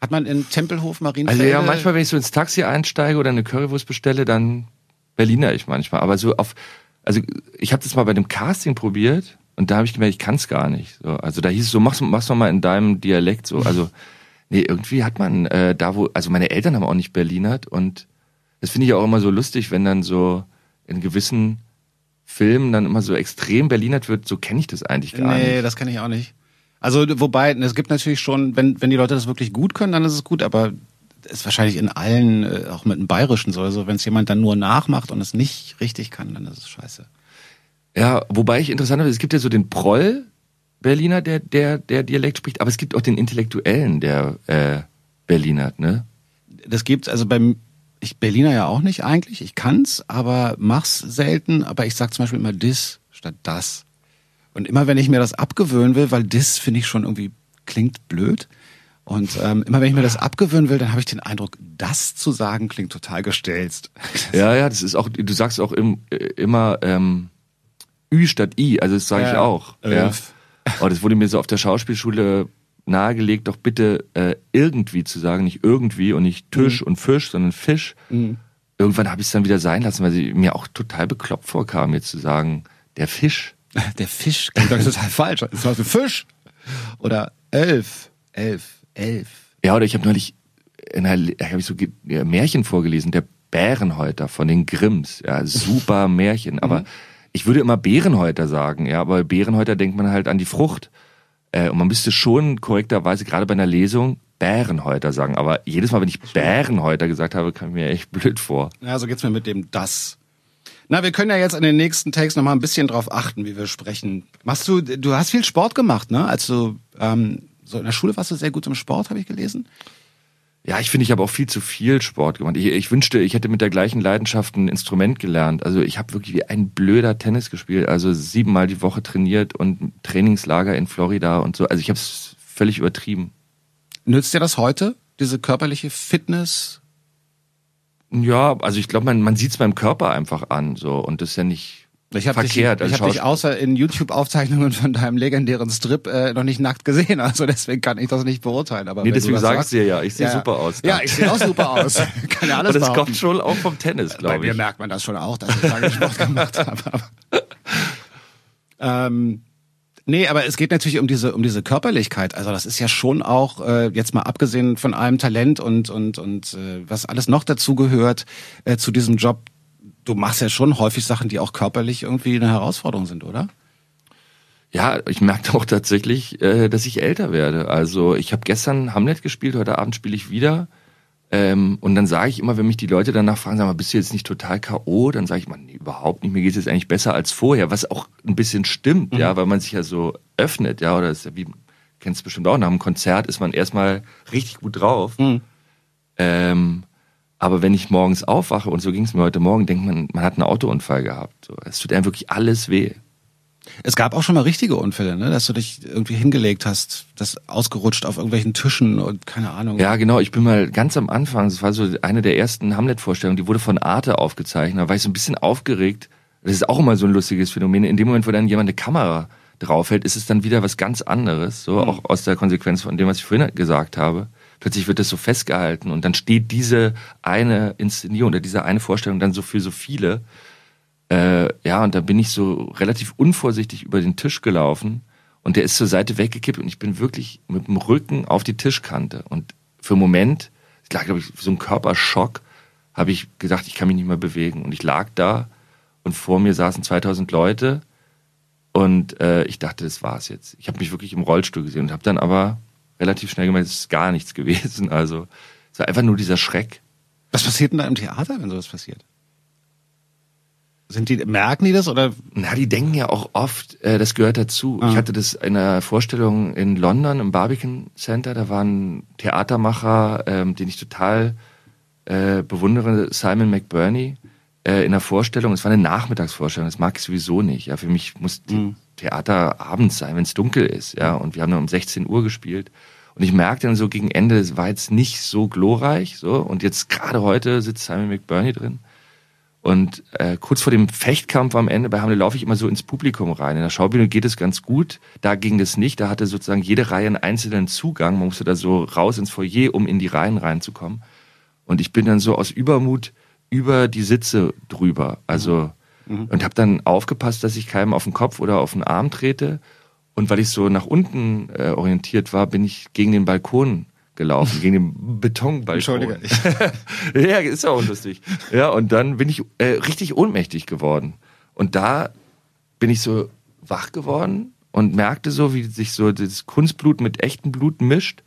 Hat man in Tempelhof Marienfelde... Also ja, manchmal, wenn ich so ins Taxi einsteige oder eine Currywurst bestelle, dann Berliner ich manchmal. Aber so auf, also ich habe das mal bei dem Casting probiert und da habe ich gemerkt, ich kann es gar nicht. So, also da hieß es so, mach's, mach's doch mal in deinem Dialekt so. Also nee, irgendwie hat man äh, da wo, also meine Eltern haben auch nicht Berlinert und das finde ich auch immer so lustig, wenn dann so in gewissen Filmen dann immer so extrem Berlinert wird. So kenne ich das eigentlich gar nee, nicht. Nee, das kenne ich auch nicht. Also wobei, es gibt natürlich schon, wenn, wenn die Leute das wirklich gut können, dann ist es gut, aber ist wahrscheinlich in allen, äh, auch mit dem Bayerischen so. Also wenn es jemand dann nur nachmacht und es nicht richtig kann, dann ist es scheiße. Ja, wobei ich interessant finde, es gibt ja so den Proll Berliner, der, der, der Dialekt spricht, aber es gibt auch den Intellektuellen, der äh, Berliner, ne? Das gibt's, also beim ich Berliner ja auch nicht eigentlich, ich kann's, aber mach's selten, aber ich sag zum Beispiel immer dis statt das. Und immer wenn ich mir das abgewöhnen will, weil das finde ich schon irgendwie klingt blöd. Und ähm, immer wenn ich mir das abgewöhnen will, dann habe ich den Eindruck, das zu sagen klingt total gestelzt. Ja, ja, das ist auch, du sagst auch im, äh, immer ähm, Ü statt I, also das sage ja, ich auch. Ja. Oh, das wurde mir so auf der Schauspielschule nahegelegt, doch bitte äh, irgendwie zu sagen, nicht irgendwie und nicht Tisch mhm. und Fisch, sondern Fisch. Mhm. Irgendwann habe ich es dann wieder sein lassen, weil sie mir auch total bekloppt vorkam, jetzt zu sagen, der Fisch. Der Fisch klingt doch total falsch. Das war so Fisch. Oder elf, elf, elf. Ja, oder ich habe neulich in einer, hab ich so Märchen vorgelesen, der Bärenhäuter von den Grimms. Ja, super Märchen. Aber mhm. ich würde immer Bärenhäuter sagen, ja, aber Bärenhäuter denkt man halt an die Frucht. Äh, und man müsste schon korrekterweise gerade bei einer Lesung Bärenhäuter sagen. Aber jedes Mal, wenn ich Bärenhäuter gesagt habe, kam mir echt blöd vor. Ja, so geht's mir mit dem das. Na, wir können ja jetzt in den nächsten Takes noch mal ein bisschen drauf achten, wie wir sprechen. Machst du, du hast viel Sport gemacht, ne? Als du ähm, so in der Schule warst du sehr gut im Sport, habe ich gelesen. Ja, ich finde, ich habe auch viel zu viel Sport gemacht. Ich, ich, wünschte, ich hätte mit der gleichen Leidenschaft ein Instrument gelernt. Also ich habe wirklich wie ein blöder Tennis gespielt. Also siebenmal die Woche trainiert und Trainingslager in Florida und so. Also ich habe es völlig übertrieben. Nützt dir das heute, diese körperliche Fitness? Ja, also ich glaube, man, man sieht es beim Körper einfach an, so und das ist ja nicht ich hab verkehrt. Dich, ich habe dich außer in YouTube-Aufzeichnungen von deinem legendären Strip äh, noch nicht nackt gesehen, also deswegen kann ich das nicht beurteilen. Aber nee, deswegen sage ich dir ja, ich sehe ja, super aus. Ja, ich sehe auch super aus. kann ja alles Und das behaupten. kommt schon auch vom Tennis, glaube ich. Bei mir merkt man das schon auch, dass ich lange Sport gemacht habe. ähm, Nee, aber es geht natürlich um diese um diese Körperlichkeit. Also das ist ja schon auch äh, jetzt mal abgesehen von allem Talent und und und äh, was alles noch dazu gehört äh, zu diesem Job. Du machst ja schon häufig Sachen, die auch körperlich irgendwie eine Herausforderung sind, oder? Ja, ich merke auch tatsächlich, äh, dass ich älter werde. Also ich habe gestern Hamlet gespielt, heute Abend spiele ich wieder. Ähm, und dann sage ich immer, wenn mich die Leute danach fragen, sag mal, bist du jetzt nicht total K.O., dann sage ich mal, nee, überhaupt nicht, mir geht es jetzt eigentlich besser als vorher, was auch ein bisschen stimmt, mhm. ja, weil man sich ja so öffnet, ja, oder ist ja wie, kennst du bestimmt auch, nach einem Konzert ist man erstmal richtig gut drauf. Mhm. Ähm, aber wenn ich morgens aufwache, und so ging es mir heute Morgen, denkt man, man hat einen Autounfall gehabt. So, es tut einem wirklich alles weh. Es gab auch schon mal richtige Unfälle, ne? dass du dich irgendwie hingelegt hast, das ausgerutscht auf irgendwelchen Tischen und keine Ahnung. Ja, genau. Ich bin mal ganz am Anfang, das war so eine der ersten Hamlet-Vorstellungen, die wurde von Arte aufgezeichnet. Da war ich so ein bisschen aufgeregt. Das ist auch immer so ein lustiges Phänomen. In dem Moment, wo dann jemand eine Kamera draufhält, ist es dann wieder was ganz anderes. So mhm. auch aus der Konsequenz von dem, was ich vorhin gesagt habe. Plötzlich wird das so festgehalten und dann steht diese eine Inszenierung oder diese eine Vorstellung dann so für so viele. Äh, ja, und da bin ich so relativ unvorsichtig über den Tisch gelaufen und der ist zur Seite weggekippt und ich bin wirklich mit dem Rücken auf die Tischkante. Und für einen Moment, ich lag, glaube ich, so ein Körperschock, habe ich gedacht, ich kann mich nicht mehr bewegen. Und ich lag da und vor mir saßen 2000 Leute und äh, ich dachte, das war's jetzt. Ich habe mich wirklich im Rollstuhl gesehen und habe dann aber relativ schnell gemerkt, es ist gar nichts gewesen. Also es war einfach nur dieser Schreck. Was passiert denn da im Theater, wenn sowas passiert? Sind die, merken die das oder? Na, die denken ja auch oft, äh, das gehört dazu. Ah. Ich hatte das in einer Vorstellung in London im Barbican Center. Da war ein Theatermacher, ähm, den ich total äh, bewundere, Simon McBurney, äh, in einer Vorstellung. Es war eine Nachmittagsvorstellung. Das mag ich sowieso nicht. Ja, für mich muss mhm. Theater abends sein, wenn es dunkel ist. Ja, und wir haben dann um 16 Uhr gespielt. Und ich merkte dann so gegen Ende, es war jetzt nicht so glorreich. So und jetzt gerade heute sitzt Simon McBurney drin. Und äh, kurz vor dem Fechtkampf am Ende bei Hamlet laufe ich immer so ins Publikum rein. In der Schaubühne geht es ganz gut. Da ging das nicht. Da hatte sozusagen jede Reihe einen einzelnen Zugang. Man musste da so raus ins Foyer, um in die Reihen reinzukommen. Und ich bin dann so aus Übermut über die Sitze drüber. Also mhm. und habe dann aufgepasst, dass ich keinem auf den Kopf oder auf den Arm trete. Und weil ich so nach unten äh, orientiert war, bin ich gegen den Balkon gelaufen, gegen den Betonbalkon. Entschuldige. ja, ist ja unlustig. Ja, und dann bin ich äh, richtig ohnmächtig geworden. Und da bin ich so wach geworden und merkte so, wie sich so das Kunstblut mit echtem Blut mischt.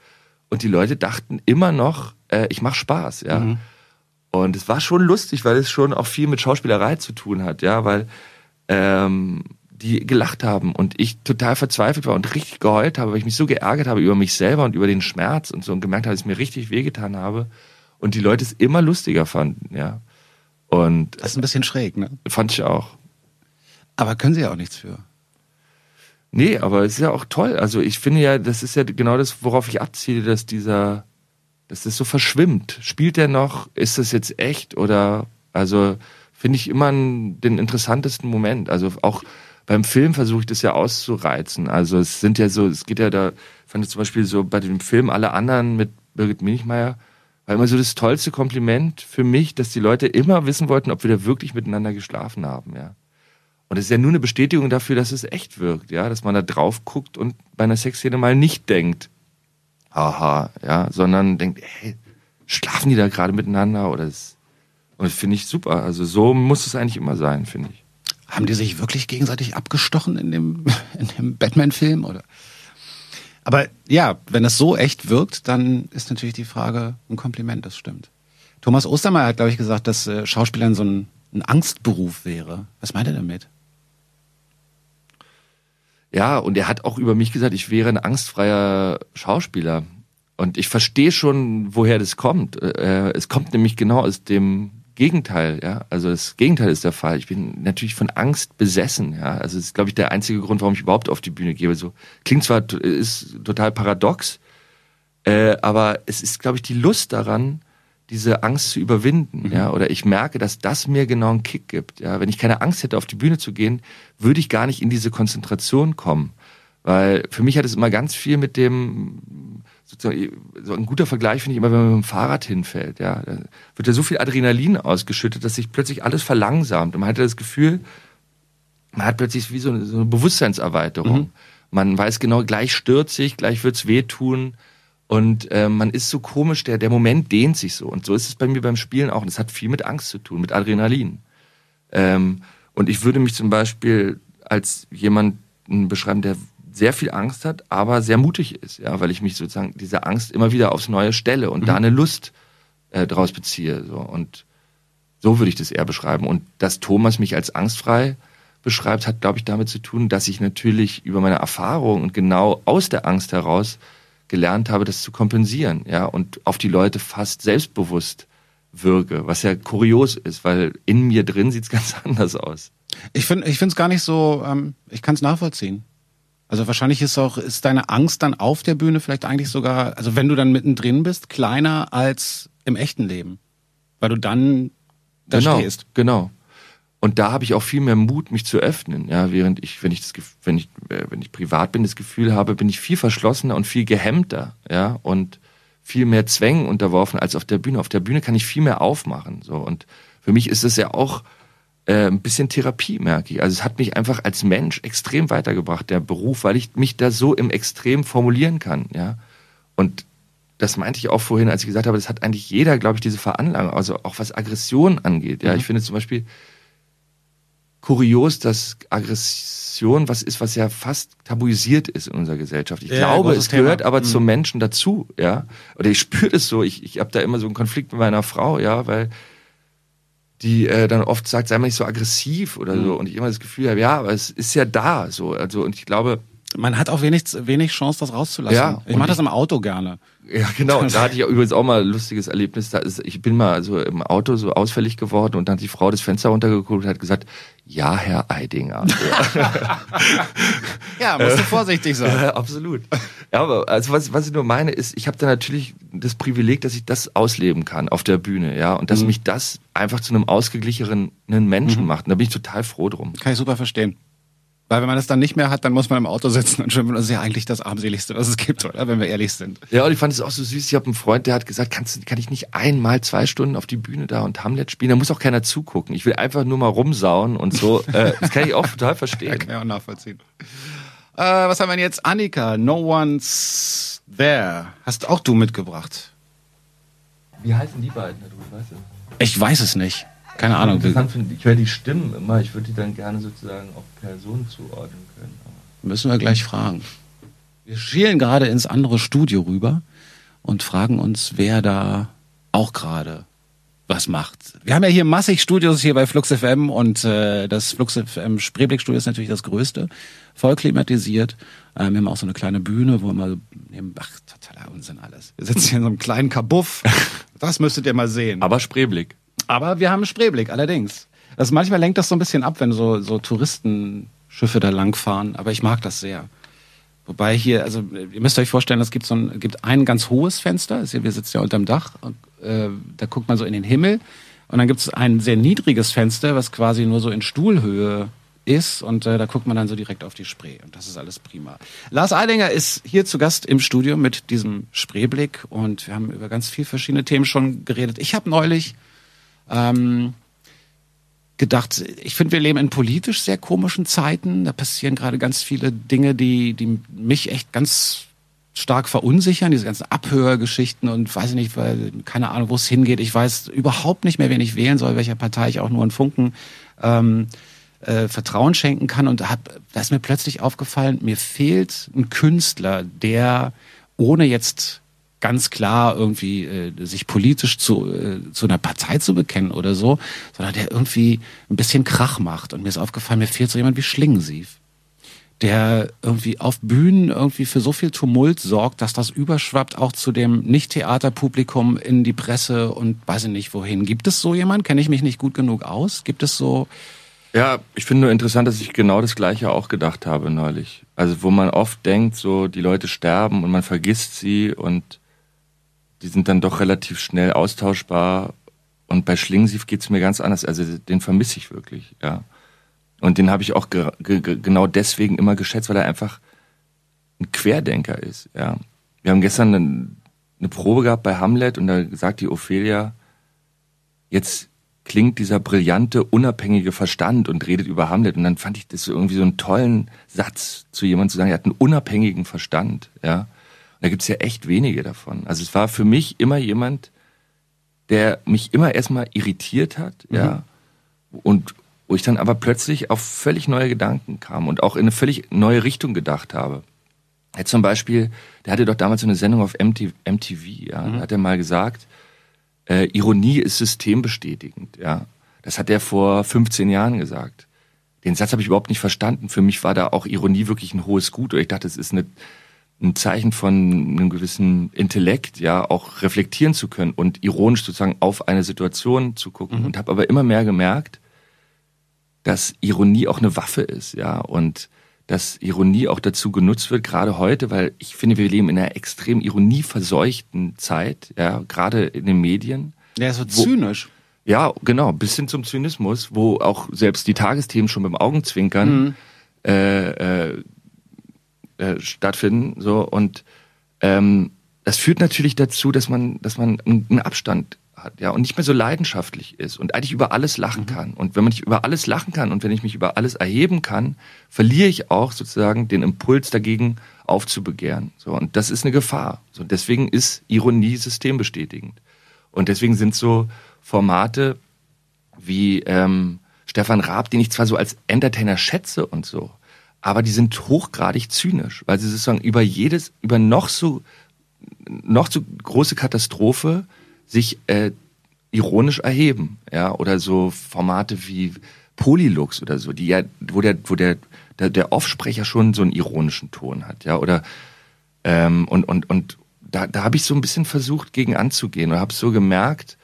Und die Leute dachten immer noch, äh, ich mache Spaß, ja. Mhm. Und es war schon lustig, weil es schon auch viel mit Schauspielerei zu tun hat, ja, weil ähm, die gelacht haben und ich total verzweifelt war und richtig geheult habe, weil ich mich so geärgert habe über mich selber und über den Schmerz und so und gemerkt habe, dass ich mir richtig wehgetan habe und die Leute es immer lustiger fanden, ja. Und das ist ein bisschen schräg, ne? Fand ich auch. Aber können sie ja auch nichts für. Nee, aber es ist ja auch toll. Also ich finde ja, das ist ja genau das, worauf ich abziele, dass dieser, dass das so verschwimmt. Spielt der noch? Ist das jetzt echt? Oder also finde ich immer den interessantesten Moment. Also auch beim Film versuche ich das ja auszureizen. Also es sind ja so, es geht ja da, fand ich zum Beispiel so bei dem Film Alle anderen mit Birgit Milchmeier, war immer so das tollste Kompliment für mich, dass die Leute immer wissen wollten, ob wir da wirklich miteinander geschlafen haben, ja. Und es ist ja nur eine Bestätigung dafür, dass es echt wirkt, ja, dass man da drauf guckt und bei einer Sexszene mal nicht denkt, haha, ja, sondern denkt, hey, schlafen die da gerade miteinander oder das, und das finde ich super. Also so muss es eigentlich immer sein, finde ich. Haben die sich wirklich gegenseitig abgestochen in dem, in dem Batman-Film? Oder? Aber ja, wenn das so echt wirkt, dann ist natürlich die Frage ein Kompliment, das stimmt. Thomas Ostermeier hat, glaube ich, gesagt, dass äh, Schauspielern so ein, ein Angstberuf wäre. Was meint er damit? Ja, und er hat auch über mich gesagt, ich wäre ein angstfreier Schauspieler. Und ich verstehe schon, woher das kommt. Äh, es kommt nämlich genau aus dem Gegenteil, ja. Also das Gegenteil ist der Fall. Ich bin natürlich von Angst besessen, ja. Also das ist, glaube ich, der einzige Grund, warum ich überhaupt auf die Bühne gehe. So klingt zwar ist total paradox, äh, aber es ist, glaube ich, die Lust daran, diese Angst zu überwinden, mhm. ja. Oder ich merke, dass das mir genau einen Kick gibt, ja. Wenn ich keine Angst hätte, auf die Bühne zu gehen, würde ich gar nicht in diese Konzentration kommen, weil für mich hat es immer ganz viel mit dem sozusagen, so ein guter Vergleich finde ich immer, wenn man mit dem Fahrrad hinfällt, ja. Da wird ja so viel Adrenalin ausgeschüttet, dass sich plötzlich alles verlangsamt. Und man hat das Gefühl, man hat plötzlich wie so eine, so eine Bewusstseinserweiterung. Mhm. Man weiß genau, gleich stürzt sich, gleich wird's wehtun. Und äh, man ist so komisch, der, der Moment dehnt sich so. Und so ist es bei mir beim Spielen auch. Und es hat viel mit Angst zu tun, mit Adrenalin. Ähm, und ich würde mich zum Beispiel als jemanden beschreiben, der sehr viel Angst hat, aber sehr mutig ist, ja, weil ich mich sozusagen diese Angst immer wieder aufs Neue stelle und mhm. da eine Lust äh, draus beziehe. So. Und so würde ich das eher beschreiben. Und dass Thomas mich als angstfrei beschreibt, hat, glaube ich, damit zu tun, dass ich natürlich über meine Erfahrung und genau aus der Angst heraus gelernt habe, das zu kompensieren, ja, und auf die Leute fast selbstbewusst wirke, was ja kurios ist, weil in mir drin sieht's ganz anders aus. Ich finde, ich finde es gar nicht so. Ähm, ich kann es nachvollziehen. Also wahrscheinlich ist auch ist deine Angst dann auf der Bühne vielleicht eigentlich sogar, also wenn du dann mittendrin bist, kleiner als im echten Leben, weil du dann da genau, stehst. Genau. Und da habe ich auch viel mehr Mut, mich zu öffnen. Ja, während ich, wenn ich das, wenn ich, äh, wenn ich privat bin, das Gefühl habe, bin ich viel verschlossener und viel gehemmter. Ja, und viel mehr Zwängen unterworfen als auf der Bühne. Auf der Bühne kann ich viel mehr aufmachen. So und für mich ist es ja auch äh, ein bisschen Therapie, merke ich. Also es hat mich einfach als Mensch extrem weitergebracht, der Beruf, weil ich mich da so im Extrem formulieren kann. Ja, und das meinte ich auch vorhin, als ich gesagt habe, das hat eigentlich jeder, glaube ich, diese Veranlagung, also auch was Aggression angeht. Ja, mhm. ich finde zum Beispiel kurios, dass Aggression was ist, was ja fast tabuisiert ist in unserer Gesellschaft. Ich ja, glaube, es Thema. gehört aber mhm. zum Menschen dazu, ja. Oder ich spüre das so. Ich, ich habe da immer so einen Konflikt mit meiner Frau, ja, weil die äh, dann oft sagt, sei mal nicht so aggressiv oder mhm. so. Und ich immer das Gefühl habe, ja, aber es ist ja da, so. Also und ich glaube, man hat auch wenig, wenig Chance, das rauszulassen. Ja, ich mache das im Auto gerne. Ja, genau. Da hatte ich übrigens auch mal ein lustiges Erlebnis. Da ist, ich bin mal so im Auto so ausfällig geworden und dann hat die Frau das Fenster runtergeguckt und hat gesagt, ja, Herr Eidinger. ja, musst du vorsichtig sein. Ja, absolut. Ja, aber also was, was ich nur meine ist, ich habe da natürlich das Privileg, dass ich das ausleben kann auf der Bühne, ja, und dass mhm. mich das einfach zu einem ausgeglichenen Menschen mhm. macht. Und da bin ich total froh drum. Kann ich super verstehen. Weil wenn man das dann nicht mehr hat, dann muss man im Auto sitzen und schimpfen. Das ist ja eigentlich das armseligste, was es gibt, oder? Wenn wir ehrlich sind. Ja, und ich fand es auch so süß. Ich habe einen Freund, der hat gesagt, kannst, kann ich nicht einmal zwei Stunden auf die Bühne da und Hamlet spielen? Da muss auch keiner zugucken. Ich will einfach nur mal rumsauen und so. Äh, das kann ich auch total verstehen. Ja, kann ich auch nachvollziehen. Äh, was haben wir denn jetzt? Annika, No One's There. Hast auch du mitgebracht. Wie heißen die beiden? Du weißt es. Ich weiß es nicht. Keine Ahnung. Interessant finde, ich höre die Stimmen immer, ich würde die dann gerne sozusagen auf Personen zuordnen können. Müssen wir gleich fragen. Wir schielen gerade ins andere Studio rüber und fragen uns, wer da auch gerade was macht. Wir haben ja hier massig Studios hier bei Flux FM und äh, das Flux FM Spreeblick Studio ist natürlich das größte, voll klimatisiert. Äh, wir haben auch so eine kleine Bühne, wo wir mal nehmen, ach, totaler Unsinn alles. Wir sitzen hier in so einem kleinen Kabuff. Das müsstet ihr mal sehen. Aber Spreeblick. Aber wir haben Spreeblick, allerdings. Also manchmal lenkt das so ein bisschen ab, wenn so, so Touristenschiffe da langfahren, aber ich mag das sehr. Wobei hier, also ihr müsst euch vorstellen, es gibt so ein, gibt ein ganz hohes Fenster, wir sitzen ja unterm Dach, und, äh, da guckt man so in den Himmel und dann gibt es ein sehr niedriges Fenster, was quasi nur so in Stuhlhöhe ist und äh, da guckt man dann so direkt auf die Spree und das ist alles prima. Lars Eidinger ist hier zu Gast im Studio mit diesem Spreeblick und wir haben über ganz viele verschiedene Themen schon geredet. Ich habe neulich ähm, gedacht, ich finde, wir leben in politisch sehr komischen Zeiten. Da passieren gerade ganz viele Dinge, die, die mich echt ganz stark verunsichern, diese ganzen Abhörgeschichten und weiß ich nicht, weil keine Ahnung, wo es hingeht. Ich weiß überhaupt nicht mehr, wen ich wählen soll, welcher Partei ich auch nur einen Funken ähm, äh, Vertrauen schenken kann. Und hab, da ist mir plötzlich aufgefallen, mir fehlt ein Künstler, der ohne jetzt ganz klar irgendwie äh, sich politisch zu, äh, zu einer Partei zu bekennen oder so, sondern der irgendwie ein bisschen Krach macht. Und mir ist aufgefallen, mir fehlt so jemand wie Schlingensief, der irgendwie auf Bühnen irgendwie für so viel Tumult sorgt, dass das überschwappt auch zu dem Nicht-Theaterpublikum in die Presse und weiß ich nicht wohin. Gibt es so jemand? Kenne ich mich nicht gut genug aus? Gibt es so... Ja, ich finde nur interessant, dass ich genau das Gleiche auch gedacht habe neulich. Also wo man oft denkt, so die Leute sterben und man vergisst sie und die sind dann doch relativ schnell austauschbar. Und bei Schlingensief geht's mir ganz anders. Also den vermisse ich wirklich, ja. Und den habe ich auch ge ge genau deswegen immer geschätzt, weil er einfach ein Querdenker ist, ja. Wir haben gestern eine, eine Probe gehabt bei Hamlet und da sagt die Ophelia, jetzt klingt dieser brillante, unabhängige Verstand und redet über Hamlet. Und dann fand ich das irgendwie so einen tollen Satz zu jemandem zu sagen, er hat einen unabhängigen Verstand, ja. Und da gibt's ja echt wenige davon. Also es war für mich immer jemand, der mich immer erstmal irritiert hat, mhm. ja. Und wo ich dann aber plötzlich auf völlig neue Gedanken kam und auch in eine völlig neue Richtung gedacht habe. Er zum Beispiel, der hatte doch damals so eine Sendung auf MTV, MTV ja, mhm. da hat er mal gesagt, äh, Ironie ist systembestätigend, ja. Das hat er vor 15 Jahren gesagt. Den Satz habe ich überhaupt nicht verstanden. Für mich war da auch Ironie wirklich ein hohes Gut. Oder ich dachte, es ist eine, ein Zeichen von einem gewissen Intellekt, ja, auch reflektieren zu können und ironisch sozusagen auf eine Situation zu gucken. Mhm. Und habe aber immer mehr gemerkt, dass Ironie auch eine Waffe ist, ja. Und dass Ironie auch dazu genutzt wird, gerade heute, weil ich finde, wir leben in einer extrem ironieverseuchten Zeit, ja, gerade in den Medien. Ja, so zynisch. ja, genau, bis hin zum Zynismus, wo auch selbst die Tagesthemen schon beim Augenzwinkern mhm. äh, äh, äh, stattfinden. So und ähm, das führt natürlich dazu, dass man, dass man einen Abstand hat, ja, und nicht mehr so leidenschaftlich ist und eigentlich über alles lachen mhm. kann. Und wenn man nicht über alles lachen kann und wenn ich mich über alles erheben kann, verliere ich auch sozusagen den Impuls dagegen aufzubegehren. So, und das ist eine Gefahr. So, deswegen ist Ironie systembestätigend. Und deswegen sind so Formate wie ähm, Stefan Raab, den ich zwar so als Entertainer schätze und so, aber die sind hochgradig zynisch, weil sie sozusagen über jedes, über noch so noch so große Katastrophe sich äh, ironisch erheben, ja, oder so Formate wie Polylux oder so, die ja, wo der, wo der, der, der Offsprecher schon so einen ironischen Ton hat, ja, oder ähm, und und und da, da habe ich so ein bisschen versucht gegen anzugehen und habe so gemerkt,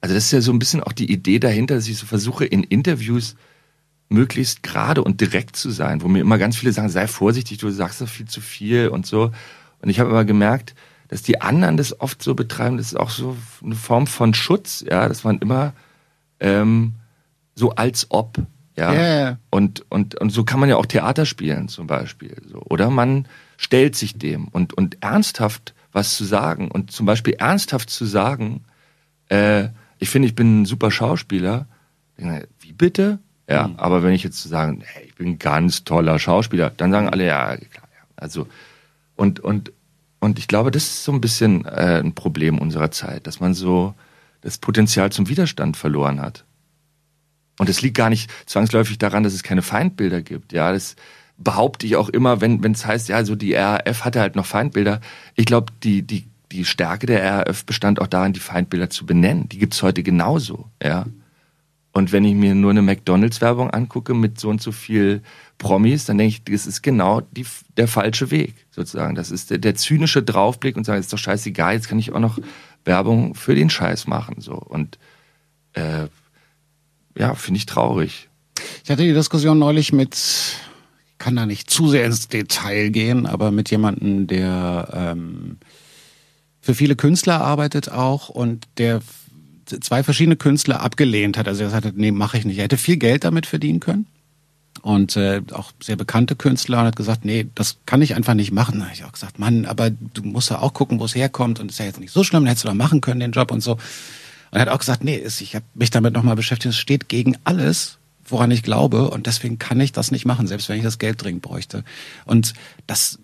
also das ist ja so ein bisschen auch die Idee dahinter, dass ich so versuche in Interviews möglichst gerade und direkt zu sein, wo mir immer ganz viele sagen, sei vorsichtig, du sagst doch viel zu viel und so. Und ich habe aber gemerkt, dass die anderen das oft so betreiben, das ist auch so eine Form von Schutz, ja, dass man immer ähm, so als ob, ja. Yeah. Und, und, und so kann man ja auch Theater spielen zum Beispiel. So. Oder man stellt sich dem und, und ernsthaft was zu sagen. Und zum Beispiel ernsthaft zu sagen, äh, ich finde, ich bin ein super Schauspieler. Wie bitte? Ja, mhm. aber wenn ich jetzt zu sagen, hey, ich bin ein ganz toller Schauspieler, dann sagen alle, ja, klar, ja. Also, und, und, und ich glaube, das ist so ein bisschen äh, ein Problem unserer Zeit, dass man so das Potenzial zum Widerstand verloren hat. Und es liegt gar nicht zwangsläufig daran, dass es keine Feindbilder gibt. Ja, das behaupte ich auch immer, wenn wenn es heißt, ja, so die RAF hatte halt noch Feindbilder. Ich glaube, die die die Stärke der RAF bestand auch darin, die Feindbilder zu benennen. Die gibt's heute genauso. Ja. Und wenn ich mir nur eine McDonalds-Werbung angucke mit so und so viel Promis, dann denke ich, das ist genau die, der falsche Weg, sozusagen. Das ist der, der zynische Draufblick und sagen, ist doch scheißegal, jetzt kann ich auch noch Werbung für den Scheiß machen. So. Und äh, ja, finde ich traurig. Ich hatte die Diskussion neulich mit, kann da nicht zu sehr ins Detail gehen, aber mit jemandem, der ähm, für viele Künstler arbeitet auch und der zwei verschiedene Künstler abgelehnt hat. Also er sagte, nee, mache ich nicht. Er hätte viel Geld damit verdienen können. Und äh, auch sehr bekannte Künstler und hat gesagt, nee, das kann ich einfach nicht machen. Da habe ich auch gesagt, Mann, aber du musst ja auch gucken, wo es herkommt und ist ja jetzt nicht so schlimm, dann hättest du da machen können, den Job und so. Und er hat auch gesagt, nee, ich habe mich damit nochmal beschäftigt, es steht gegen alles, woran ich glaube und deswegen kann ich das nicht machen, selbst wenn ich das Geld dringend bräuchte. Und das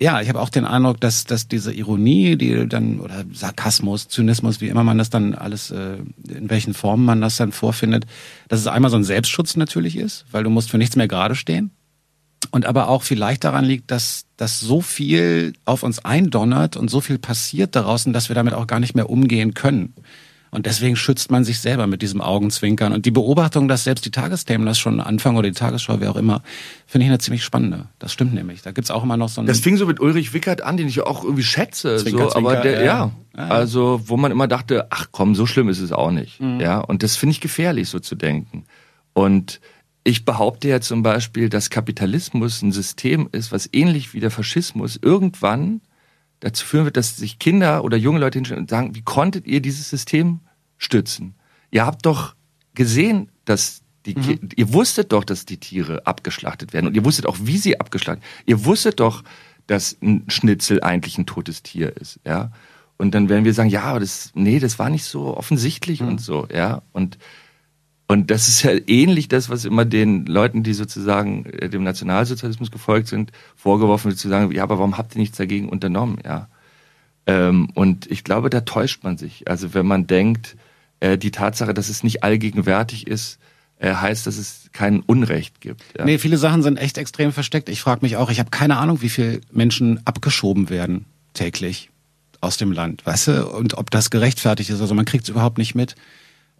ja, ich habe auch den Eindruck, dass, dass diese Ironie, die dann, oder Sarkasmus, Zynismus, wie immer man das dann alles, äh, in welchen Formen man das dann vorfindet, dass es einmal so ein Selbstschutz natürlich ist, weil du musst für nichts mehr gerade stehen. Und aber auch vielleicht daran liegt, dass, dass so viel auf uns eindonnert und so viel passiert daraus, dass wir damit auch gar nicht mehr umgehen können. Und deswegen schützt man sich selber mit diesem Augenzwinkern. Und die Beobachtung, dass selbst die Tagesthemen das schon anfangen oder die Tagesschau, wer auch immer, finde ich eine ziemlich spannende. Das stimmt nämlich. Da gibt's auch immer noch so ein. Das fing so mit Ulrich Wickert an, den ich auch irgendwie schätze. Zwinker, so, aber der, ja. ja. Also, wo man immer dachte, ach komm, so schlimm ist es auch nicht. Mhm. Ja. Und das finde ich gefährlich, so zu denken. Und ich behaupte ja zum Beispiel, dass Kapitalismus ein System ist, was ähnlich wie der Faschismus irgendwann dazu führen wird, dass sich Kinder oder junge Leute hinstellen und sagen, wie konntet ihr dieses System stützen? Ihr habt doch gesehen, dass die, mhm. ihr wusstet doch, dass die Tiere abgeschlachtet werden und ihr wusstet auch, wie sie abgeschlachtet. Ihr wusstet doch, dass ein Schnitzel eigentlich ein totes Tier ist, ja. Und dann werden wir sagen, ja, das, nee, das war nicht so offensichtlich mhm. und so, ja. Und Und das ist ja ähnlich das, was immer den Leuten, die sozusagen äh, dem Nationalsozialismus gefolgt sind, vorgeworfen wird, zu sagen, ja, aber warum habt ihr nichts dagegen unternommen? Ja. Ähm, und ich glaube, da täuscht man sich. Also wenn man denkt, äh, die Tatsache, dass es nicht allgegenwärtig ist, äh, heißt, dass es kein Unrecht gibt. Ja. Nee, viele Sachen sind echt extrem versteckt. Ich frage mich auch, ich habe keine Ahnung, wie viele Menschen abgeschoben werden täglich aus dem Land, weißt du, und ob das gerechtfertigt ist. Also man kriegt es überhaupt nicht mit.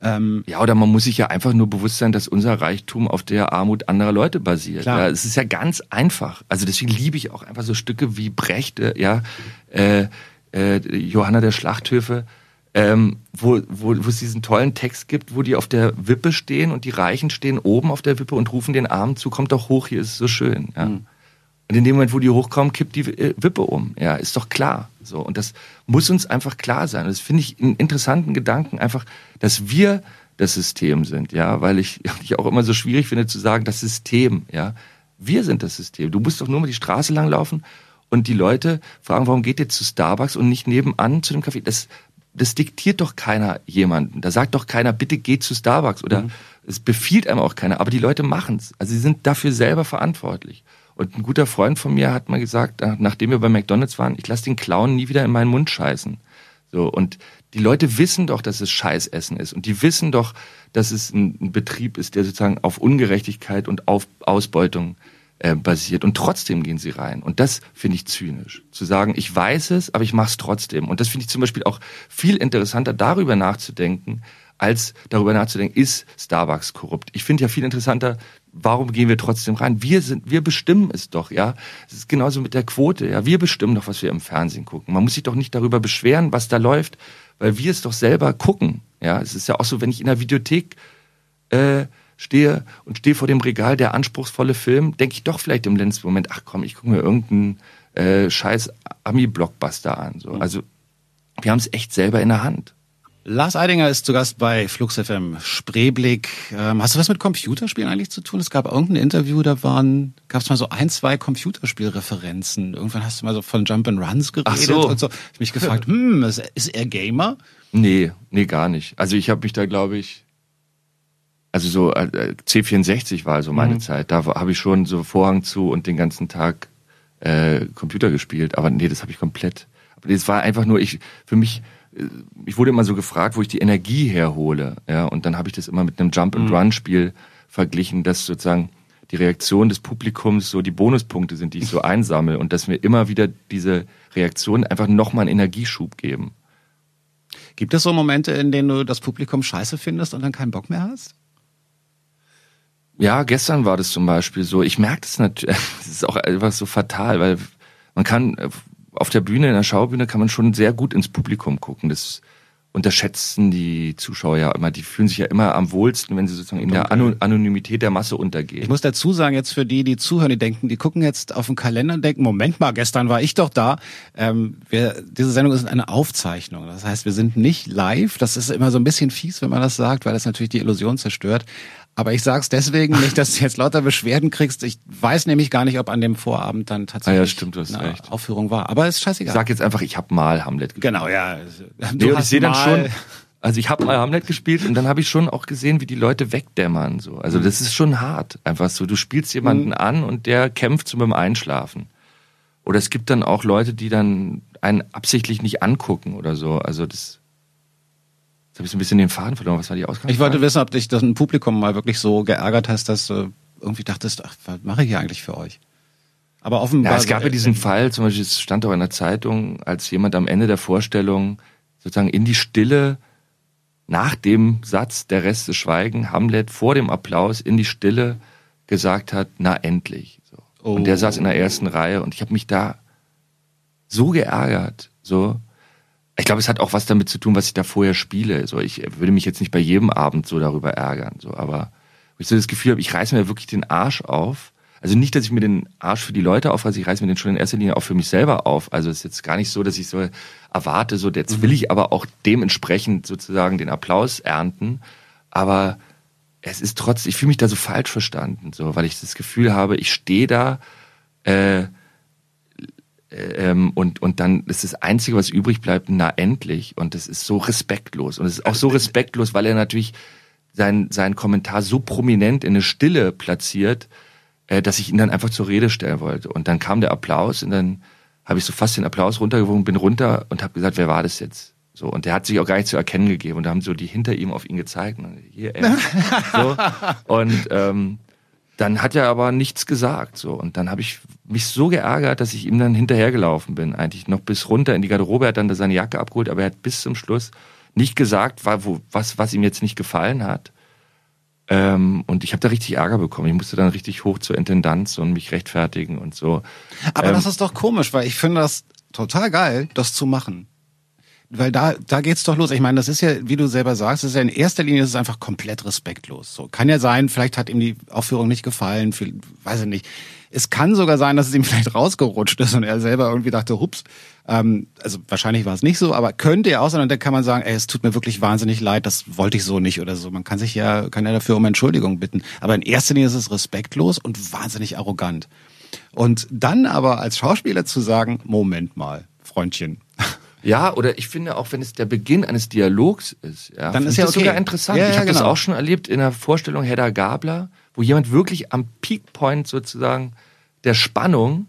Ähm, ja, oder man muss sich ja einfach nur bewusst sein, dass unser Reichtum auf der Armut anderer Leute basiert. Klar. Ja, es ist ja ganz einfach. Also deswegen liebe ich auch einfach so Stücke wie Brecht, ja, äh, äh, Johanna der Schlachthöfe ähm, wo, wo, wo es diesen tollen Text gibt, wo die auf der Wippe stehen und die Reichen stehen oben auf der Wippe und rufen den Armen zu, kommt doch hoch, hier ist es so schön. Ja. Mhm. Und in dem Moment, wo die hochkommen, kippt die äh, Wippe um. Ja, ist doch klar. So. Und das muss uns einfach klar sein. Das finde ich einen interessanten Gedanken, einfach, dass wir das System sind, ja, weil ich, ich auch immer so schwierig finde zu sagen, das System, ja. Wir sind das System. Du musst doch nur mal die Straße lang laufen und die Leute fragen, warum geht ihr zu Starbucks und nicht nebenan zu dem Café? Das das diktiert doch keiner jemanden. Da sagt doch keiner, bitte geht zu Starbucks oder mhm. es befiehlt einem auch keiner. Aber die Leute machen's. Also sie sind dafür selber verantwortlich. Und ein guter Freund von mir hat mal gesagt, nachdem wir bei McDonalds waren, ich lasse den Clown nie wieder in meinen Mund scheißen. So und die Leute wissen doch, dass es Scheißessen ist und die wissen doch, dass es ein, Betrieb ist, der sozusagen auf Ungerechtigkeit und auf Ausbeutung äh, basiert. Und trotzdem gehen sie rein. Und das finde ich zynisch. Zu sagen, ich weiß es, aber ich mache es trotzdem. Und das finde ich zum Beispiel auch viel interessanter, darüber nachzudenken, als darüber nachzudenken, ist Starbucks korrupt. Ich finde ja viel interessanter, warum gehen wir trotzdem rein? Wir sind, wir bestimmen es doch, ja. Es ist genauso mit der Quote, ja. Wir bestimmen doch, was wir im Fernsehen gucken. Man muss sich doch nicht darüber beschweren, was da läuft, weil wir es doch selber gucken, ja. Es ist ja auch so, wenn ich in der Videothek äh, stehe und stehe vor dem Regal, der anspruchsvolle Film, denke ich doch vielleicht im letzten Moment, ach komm, ich gucke mir irgendeinen äh, scheiß Ami-Blockbuster an. So. Mhm. Also wir haben es echt selber in der Hand. Lars Eidinger ist zu Gast bei Flux FM Spreeblick. Ähm, hast du was mit Computerspielen eigentlich zu tun? Es gab irgendein Interview, da waren, gab es mal so ein, zwei Computerspielreferenzen. Irgendwann hast du mal so von Jump and Runs geredet Ach so. und so. Ich mich gefragt, hm, ist, ist er Gamer? Nee, nee, gar nicht. Also ich habe mich da, glaube ich, also so äh, C64 war so meine mhm. Zeit. Da habe ich schon so Vorhang zu und den ganzen Tag äh, Computer gespielt. Aber nee, das habe ich komplett. Aber das war einfach nur ich für mich. Äh, ich wurde immer so gefragt, wo ich die Energie herhole. Ja, und dann habe ich das immer mit einem Jump and mhm. Run Spiel verglichen, dass sozusagen die Reaktion des Publikums so die Bonuspunkte sind, die ich so einsammle und dass mir immer wieder diese Reaktionen einfach nochmal einen Energieschub geben. Gibt es so Momente, in denen du das Publikum scheiße findest und dann keinen Bock mehr hast? Ja, gestern war das zum Beispiel so. Ich merke das natürlich, das ist auch einfach so fatal, weil man kann äh, auf der Bühne, in der Schaubühne kann man schon sehr gut ins Publikum gucken. Das unterschätzen die Zuschauer ja immer. Die fühlen sich ja immer am wohlsten, wenn sie sozusagen in der Anonymität der Masse untergehen. Ich muss dazu sagen, jetzt für die, die zuhören, die denken, die gucken jetzt auf den Kalender und denken, Moment mal, gestern war ich doch da. Ähm, wir, diese Sendung ist eine Aufzeichnung. Das heißt, wir sind nicht live. Das ist immer so ein bisschen fies, wenn man das sagt, weil das natürlich die Illusion zerstört. Aber ich sag's deswegen nicht, dass du jetzt lauter Beschwerden kriegst. Ich weiß nämlich gar nicht, ob an dem Vorabend dann tatsächlich ah ja, stimmt, eine recht. Aufführung war. Aber ist scheißegal. Ich sag jetzt einfach, ich habe mal Hamlet gespielt. Genau, ja. Du nee, ich sehe dann schon, also ich habe mal Hamlet gespielt und dann habe ich schon auch gesehen, wie die Leute wegdämmern. So. Also das ist schon hart. Einfach so, du spielst jemanden mhm. an und der kämpft so mit dem Einschlafen. Oder es gibt dann auch Leute, die dann einen absichtlich nicht angucken oder so. Also das Jetzt habe ich so ein bisschen den Faden verloren. Was war die Ausgangsfrage? Ich wollte wissen, ob dich das ein Publikum mal wirklich so geärgert hast, dass du irgendwie dachtest, ach, was mache ich hier eigentlich für euch? Aber offenbar. Ja, es gab ja diesen Fall, zum Beispiel, es stand auch in der Zeitung, als jemand am Ende der Vorstellung sozusagen in die Stille nach dem Satz, der Rest ist Schweigen, Hamlet vor dem Applaus in die Stille gesagt hat, na endlich. So. Oh. Und der saß in der ersten Reihe und ich habe mich da so geärgert, so ich glaube, es hat auch was damit zu tun, was ich da vorher spiele. So, ich würde mich jetzt nicht bei jedem Abend so darüber ärgern. So, aber ich so das Gefühl habe, ich reiße mir wirklich den Arsch auf. Also nicht, dass ich mir den Arsch für die Leute aufreiße, ich reiße mir den schon in erster Linie auch für mich selber auf. Also es ist jetzt gar nicht so, dass ich so erwarte, so jetzt will mhm. ich aber auch dementsprechend sozusagen den Applaus ernten. Aber es ist trotzdem, ich fühle mich da so falsch verstanden, so, weil ich das Gefühl habe, ich stehe da äh, ähm, und, und dann ist das Einzige, was übrig bleibt, na endlich. Und das ist so respektlos. Und es ist auch so respektlos, weil er natürlich seinen, seinen Kommentar so prominent in eine Stille platziert, äh, dass ich ihn dann einfach zur Rede stellen wollte. Und dann kam der Applaus und dann habe ich so fast den Applaus runtergewogen, bin runter und habe gesagt, wer war das jetzt? So, und der hat sich auch gar nicht zu erkennen gegeben. Und da haben so die hinter ihm auf ihn gezeigt. Und hier, er. so. Und ähm, dann hat er aber nichts gesagt. So. Und dann habe ich mich so geärgert, dass ich ihm dann hinterhergelaufen bin. Eigentlich noch bis runter in die Garderobe. Er hat dann seine Jacke abgeholt, aber er hat bis zum Schluss nicht gesagt, was, was ihm jetzt nicht gefallen hat. Ähm, und ich habe da richtig Ärger bekommen. Ich musste dann richtig hoch zur Intendanz und mich rechtfertigen und so. Aber ähm, das ist doch komisch, weil ich finde das total geil, das zu machen weil da, da geht's doch los. Ich meine, das ist ja, wie du selber sagst, das ist ja in erster Linie, das ist einfach komplett respektlos. So kann ja sein, vielleicht hat ihm die Aufführung nicht gefallen, viel, weiß ich nicht. Es kann sogar sein, dass es ihm vielleicht rausgerutscht ist und er selber irgendwie dachte, hups. Ähm, also wahrscheinlich war es nicht so, aber könnte ja auch sein. Und dann kann man sagen, ey, es tut mir wirklich wahnsinnig leid, das wollte ich so nicht oder so. Man kann sich ja, kann ja dafür um Entschuldigung bitten. Aber in erster Linie ist es respektlos und wahnsinnig arrogant. Und dann aber als Schauspieler zu sagen, Moment mal, Freundchen, ja, oder ich finde auch, wenn es der Beginn eines Dialogs ist, ja, dann ist ja okay. sogar interessant. Ja, ja, ich habe genau. das auch schon erlebt in der Vorstellung Hedda Gabler, wo jemand wirklich am Peakpoint sozusagen der Spannung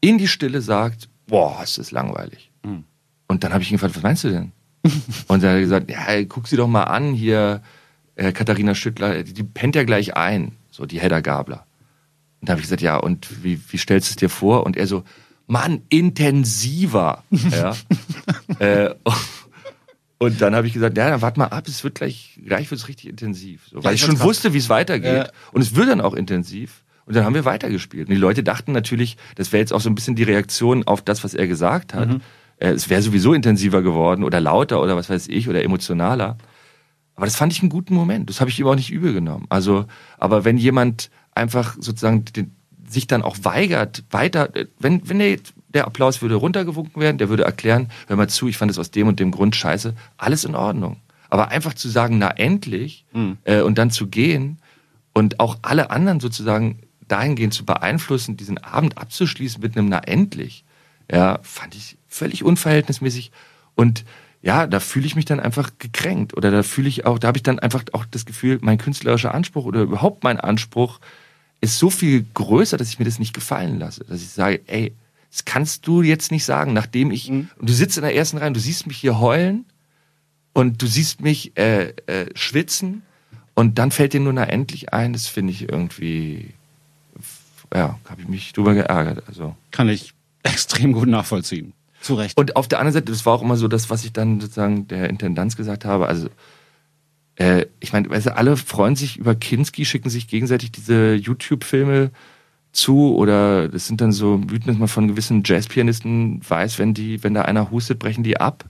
in die Stille sagt, boah, ist das langweilig. Mhm. Und dann habe ich ihn gefragt, was meinst du denn? und er hat gesagt, ja, guck sie doch mal an hier, äh, Katharina Schüttler, die, die pennt ja gleich ein, so die Hedda Gabler. Und da habe ich gesagt, ja, und wie, wie stellst du es dir vor? Und er so, Mann, intensiver. Ja. äh, und dann habe ich gesagt, ja, dann warte mal ab, es wird gleich, gleich wird es richtig intensiv. So, weil Ja, ich schon wusste, wie es weitergeht. Ja. Und es wird dann auch intensiv. Und dann haben wir weitergespielt. Und die Leute dachten natürlich, das wäre jetzt auch so ein bisschen die Reaktion auf das, was er gesagt hat. Äh, es wäre sowieso intensiver geworden oder lauter oder was weiß ich oder emotionaler. Aber das fand ich einen guten Moment. Das habe ich ihm auch nicht übel genommen. Also, aber wenn jemand einfach sozusagen den, sich dann auch weigert, weiter, äh, wenn, wenn der, der Applaus würde runtergewunken werden, der würde erklären, hör mal zu, ich fand es aus dem und dem Grund scheiße, alles in Ordnung. Aber einfach zu sagen, na endlich, äh, und dann zu gehen und auch alle anderen sozusagen dahingehend zu beeinflussen, diesen Abend abzuschließen mit einem na endlich, ja, fand ich völlig unverhältnismäßig. Und ja, da fühle ich mich dann einfach gekränkt. Oder da fühle ich auch, da habe ich dann einfach auch das Gefühl, mein künstlerischer Anspruch oder überhaupt mein Anspruch ist so viel größer, dass ich mir das nicht gefallen lasse. Dass ich sage, ey, das kannst du jetzt nicht sagen, nachdem ich, und du sitzt in der ersten Reihe, und du siehst mich hier heulen und du siehst mich äh, äh, schwitzen und dann fällt dir nur na endlich ein, das finde ich irgendwie, ja, habe ich mich drüber geärgert. Also. Kann ich extrem gut nachvollziehen. Zu Recht. Und auf der anderen Seite, das war auch immer so das, was ich dann sozusagen der Intendanz gesagt habe. Also, äh, ich meine, weißt du, alle freuen sich über Kinski, schicken sich gegenseitig diese YouTube-Filme zu oder das sind dann so Mythen, dass man von gewissen Jazzpianisten weiß, wenn die, wenn da einer hustet, brechen die ab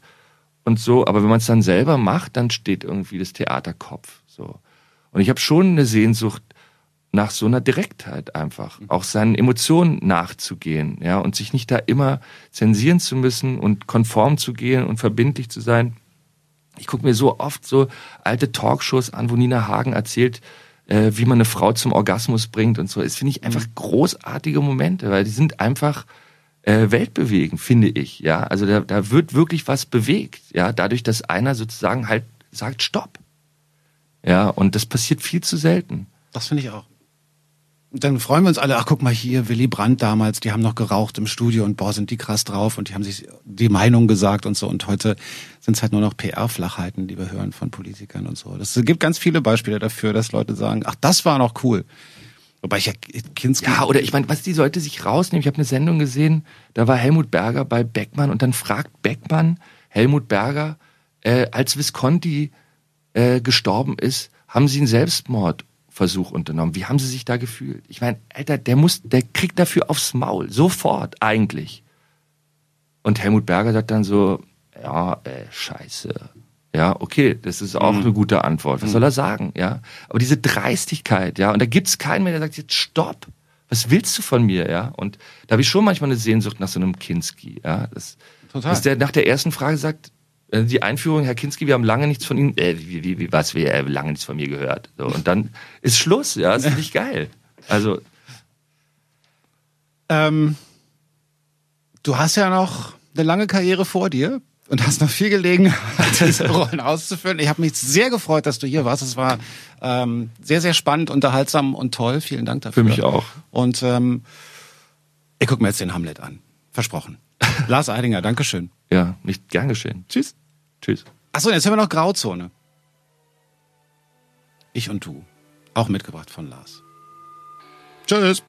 und so. Aber wenn man es dann selber macht, dann steht irgendwie das Theaterkopf. So. Und ich habe schon eine Sehnsucht nach so einer Direktheit einfach, auch seinen Emotionen nachzugehen, ja, und sich nicht da immer zensieren zu müssen und konform zu gehen und verbindlich zu sein. Ich gucke mir so oft so alte Talkshows an, wo Nina Hagen erzählt, äh, wie man eine Frau zum Orgasmus bringt und so. Das finde ich einfach großartige Momente, weil die sind einfach äh, weltbewegend, finde ich. Ja, also da, da wird wirklich was bewegt. Ja, dadurch, dass einer sozusagen halt sagt Stopp. Ja, und das passiert viel zu selten. Das finde ich auch. Dann freuen wir uns alle, ach guck mal hier, Willy Brandt damals, die haben noch geraucht im Studio und boah, sind die krass drauf und die haben sich die Meinung gesagt und so. Und heute sind es halt nur noch PR-Flachheiten, die wir hören von Politikern und so. Das gibt ganz viele Beispiele dafür, dass Leute sagen, ach, das war noch cool. Wobei ich ja Kinski. Ja, oder ich meine, was die Leute sich rausnehmen. Ich habe eine Sendung gesehen, da war Helmut Berger bei Beckmann und dann fragt Beckmann Helmut Berger, äh, als Visconti äh, gestorben ist, haben sie einen Selbstmordversuch unternommen. Wie haben sie sich da gefühlt? Ich meine, Alter, der muss, der kriegt dafür aufs Maul, sofort eigentlich. Und Helmut Berger sagt dann so, ja, äh, scheiße. Ja, okay, das ist auch eine gute Antwort. Was soll er sagen? Ja, aber diese Dreistigkeit, ja, und da gibt's keinen mehr, der sagt jetzt Stopp. Was willst du von mir, ja? Und da habe ich schon manchmal eine Sehnsucht nach so einem Kinski, ja. Das, Total. Dass der nach der ersten Frage sagt, die Einführung, Herr Kinski, wir haben lange nichts von Ihnen, äh, wie, wie, wie, was, wir haben lange nichts von mir gehört. So, und dann ist Schluss, ja, das finde ich geil. Also, Ähm, du hast ja noch eine lange Karriere vor dir. und hast noch viel Gelegenheit, diese Rollen auszufüllen. Ich habe mich sehr gefreut, dass du hier warst. Es war ähm, sehr, sehr spannend, unterhaltsam und toll. Vielen Dank dafür. Für mich auch. Und ähm, ich gucke mir jetzt den Hamlet an. Versprochen. Lars Eidinger, Dankeschön. Ja, nicht gern geschehen. Tschüss. Tschüss. Achso, jetzt haben wir noch Grauzone. Ich und du. Auch mitgebracht von Lars. Tschüss.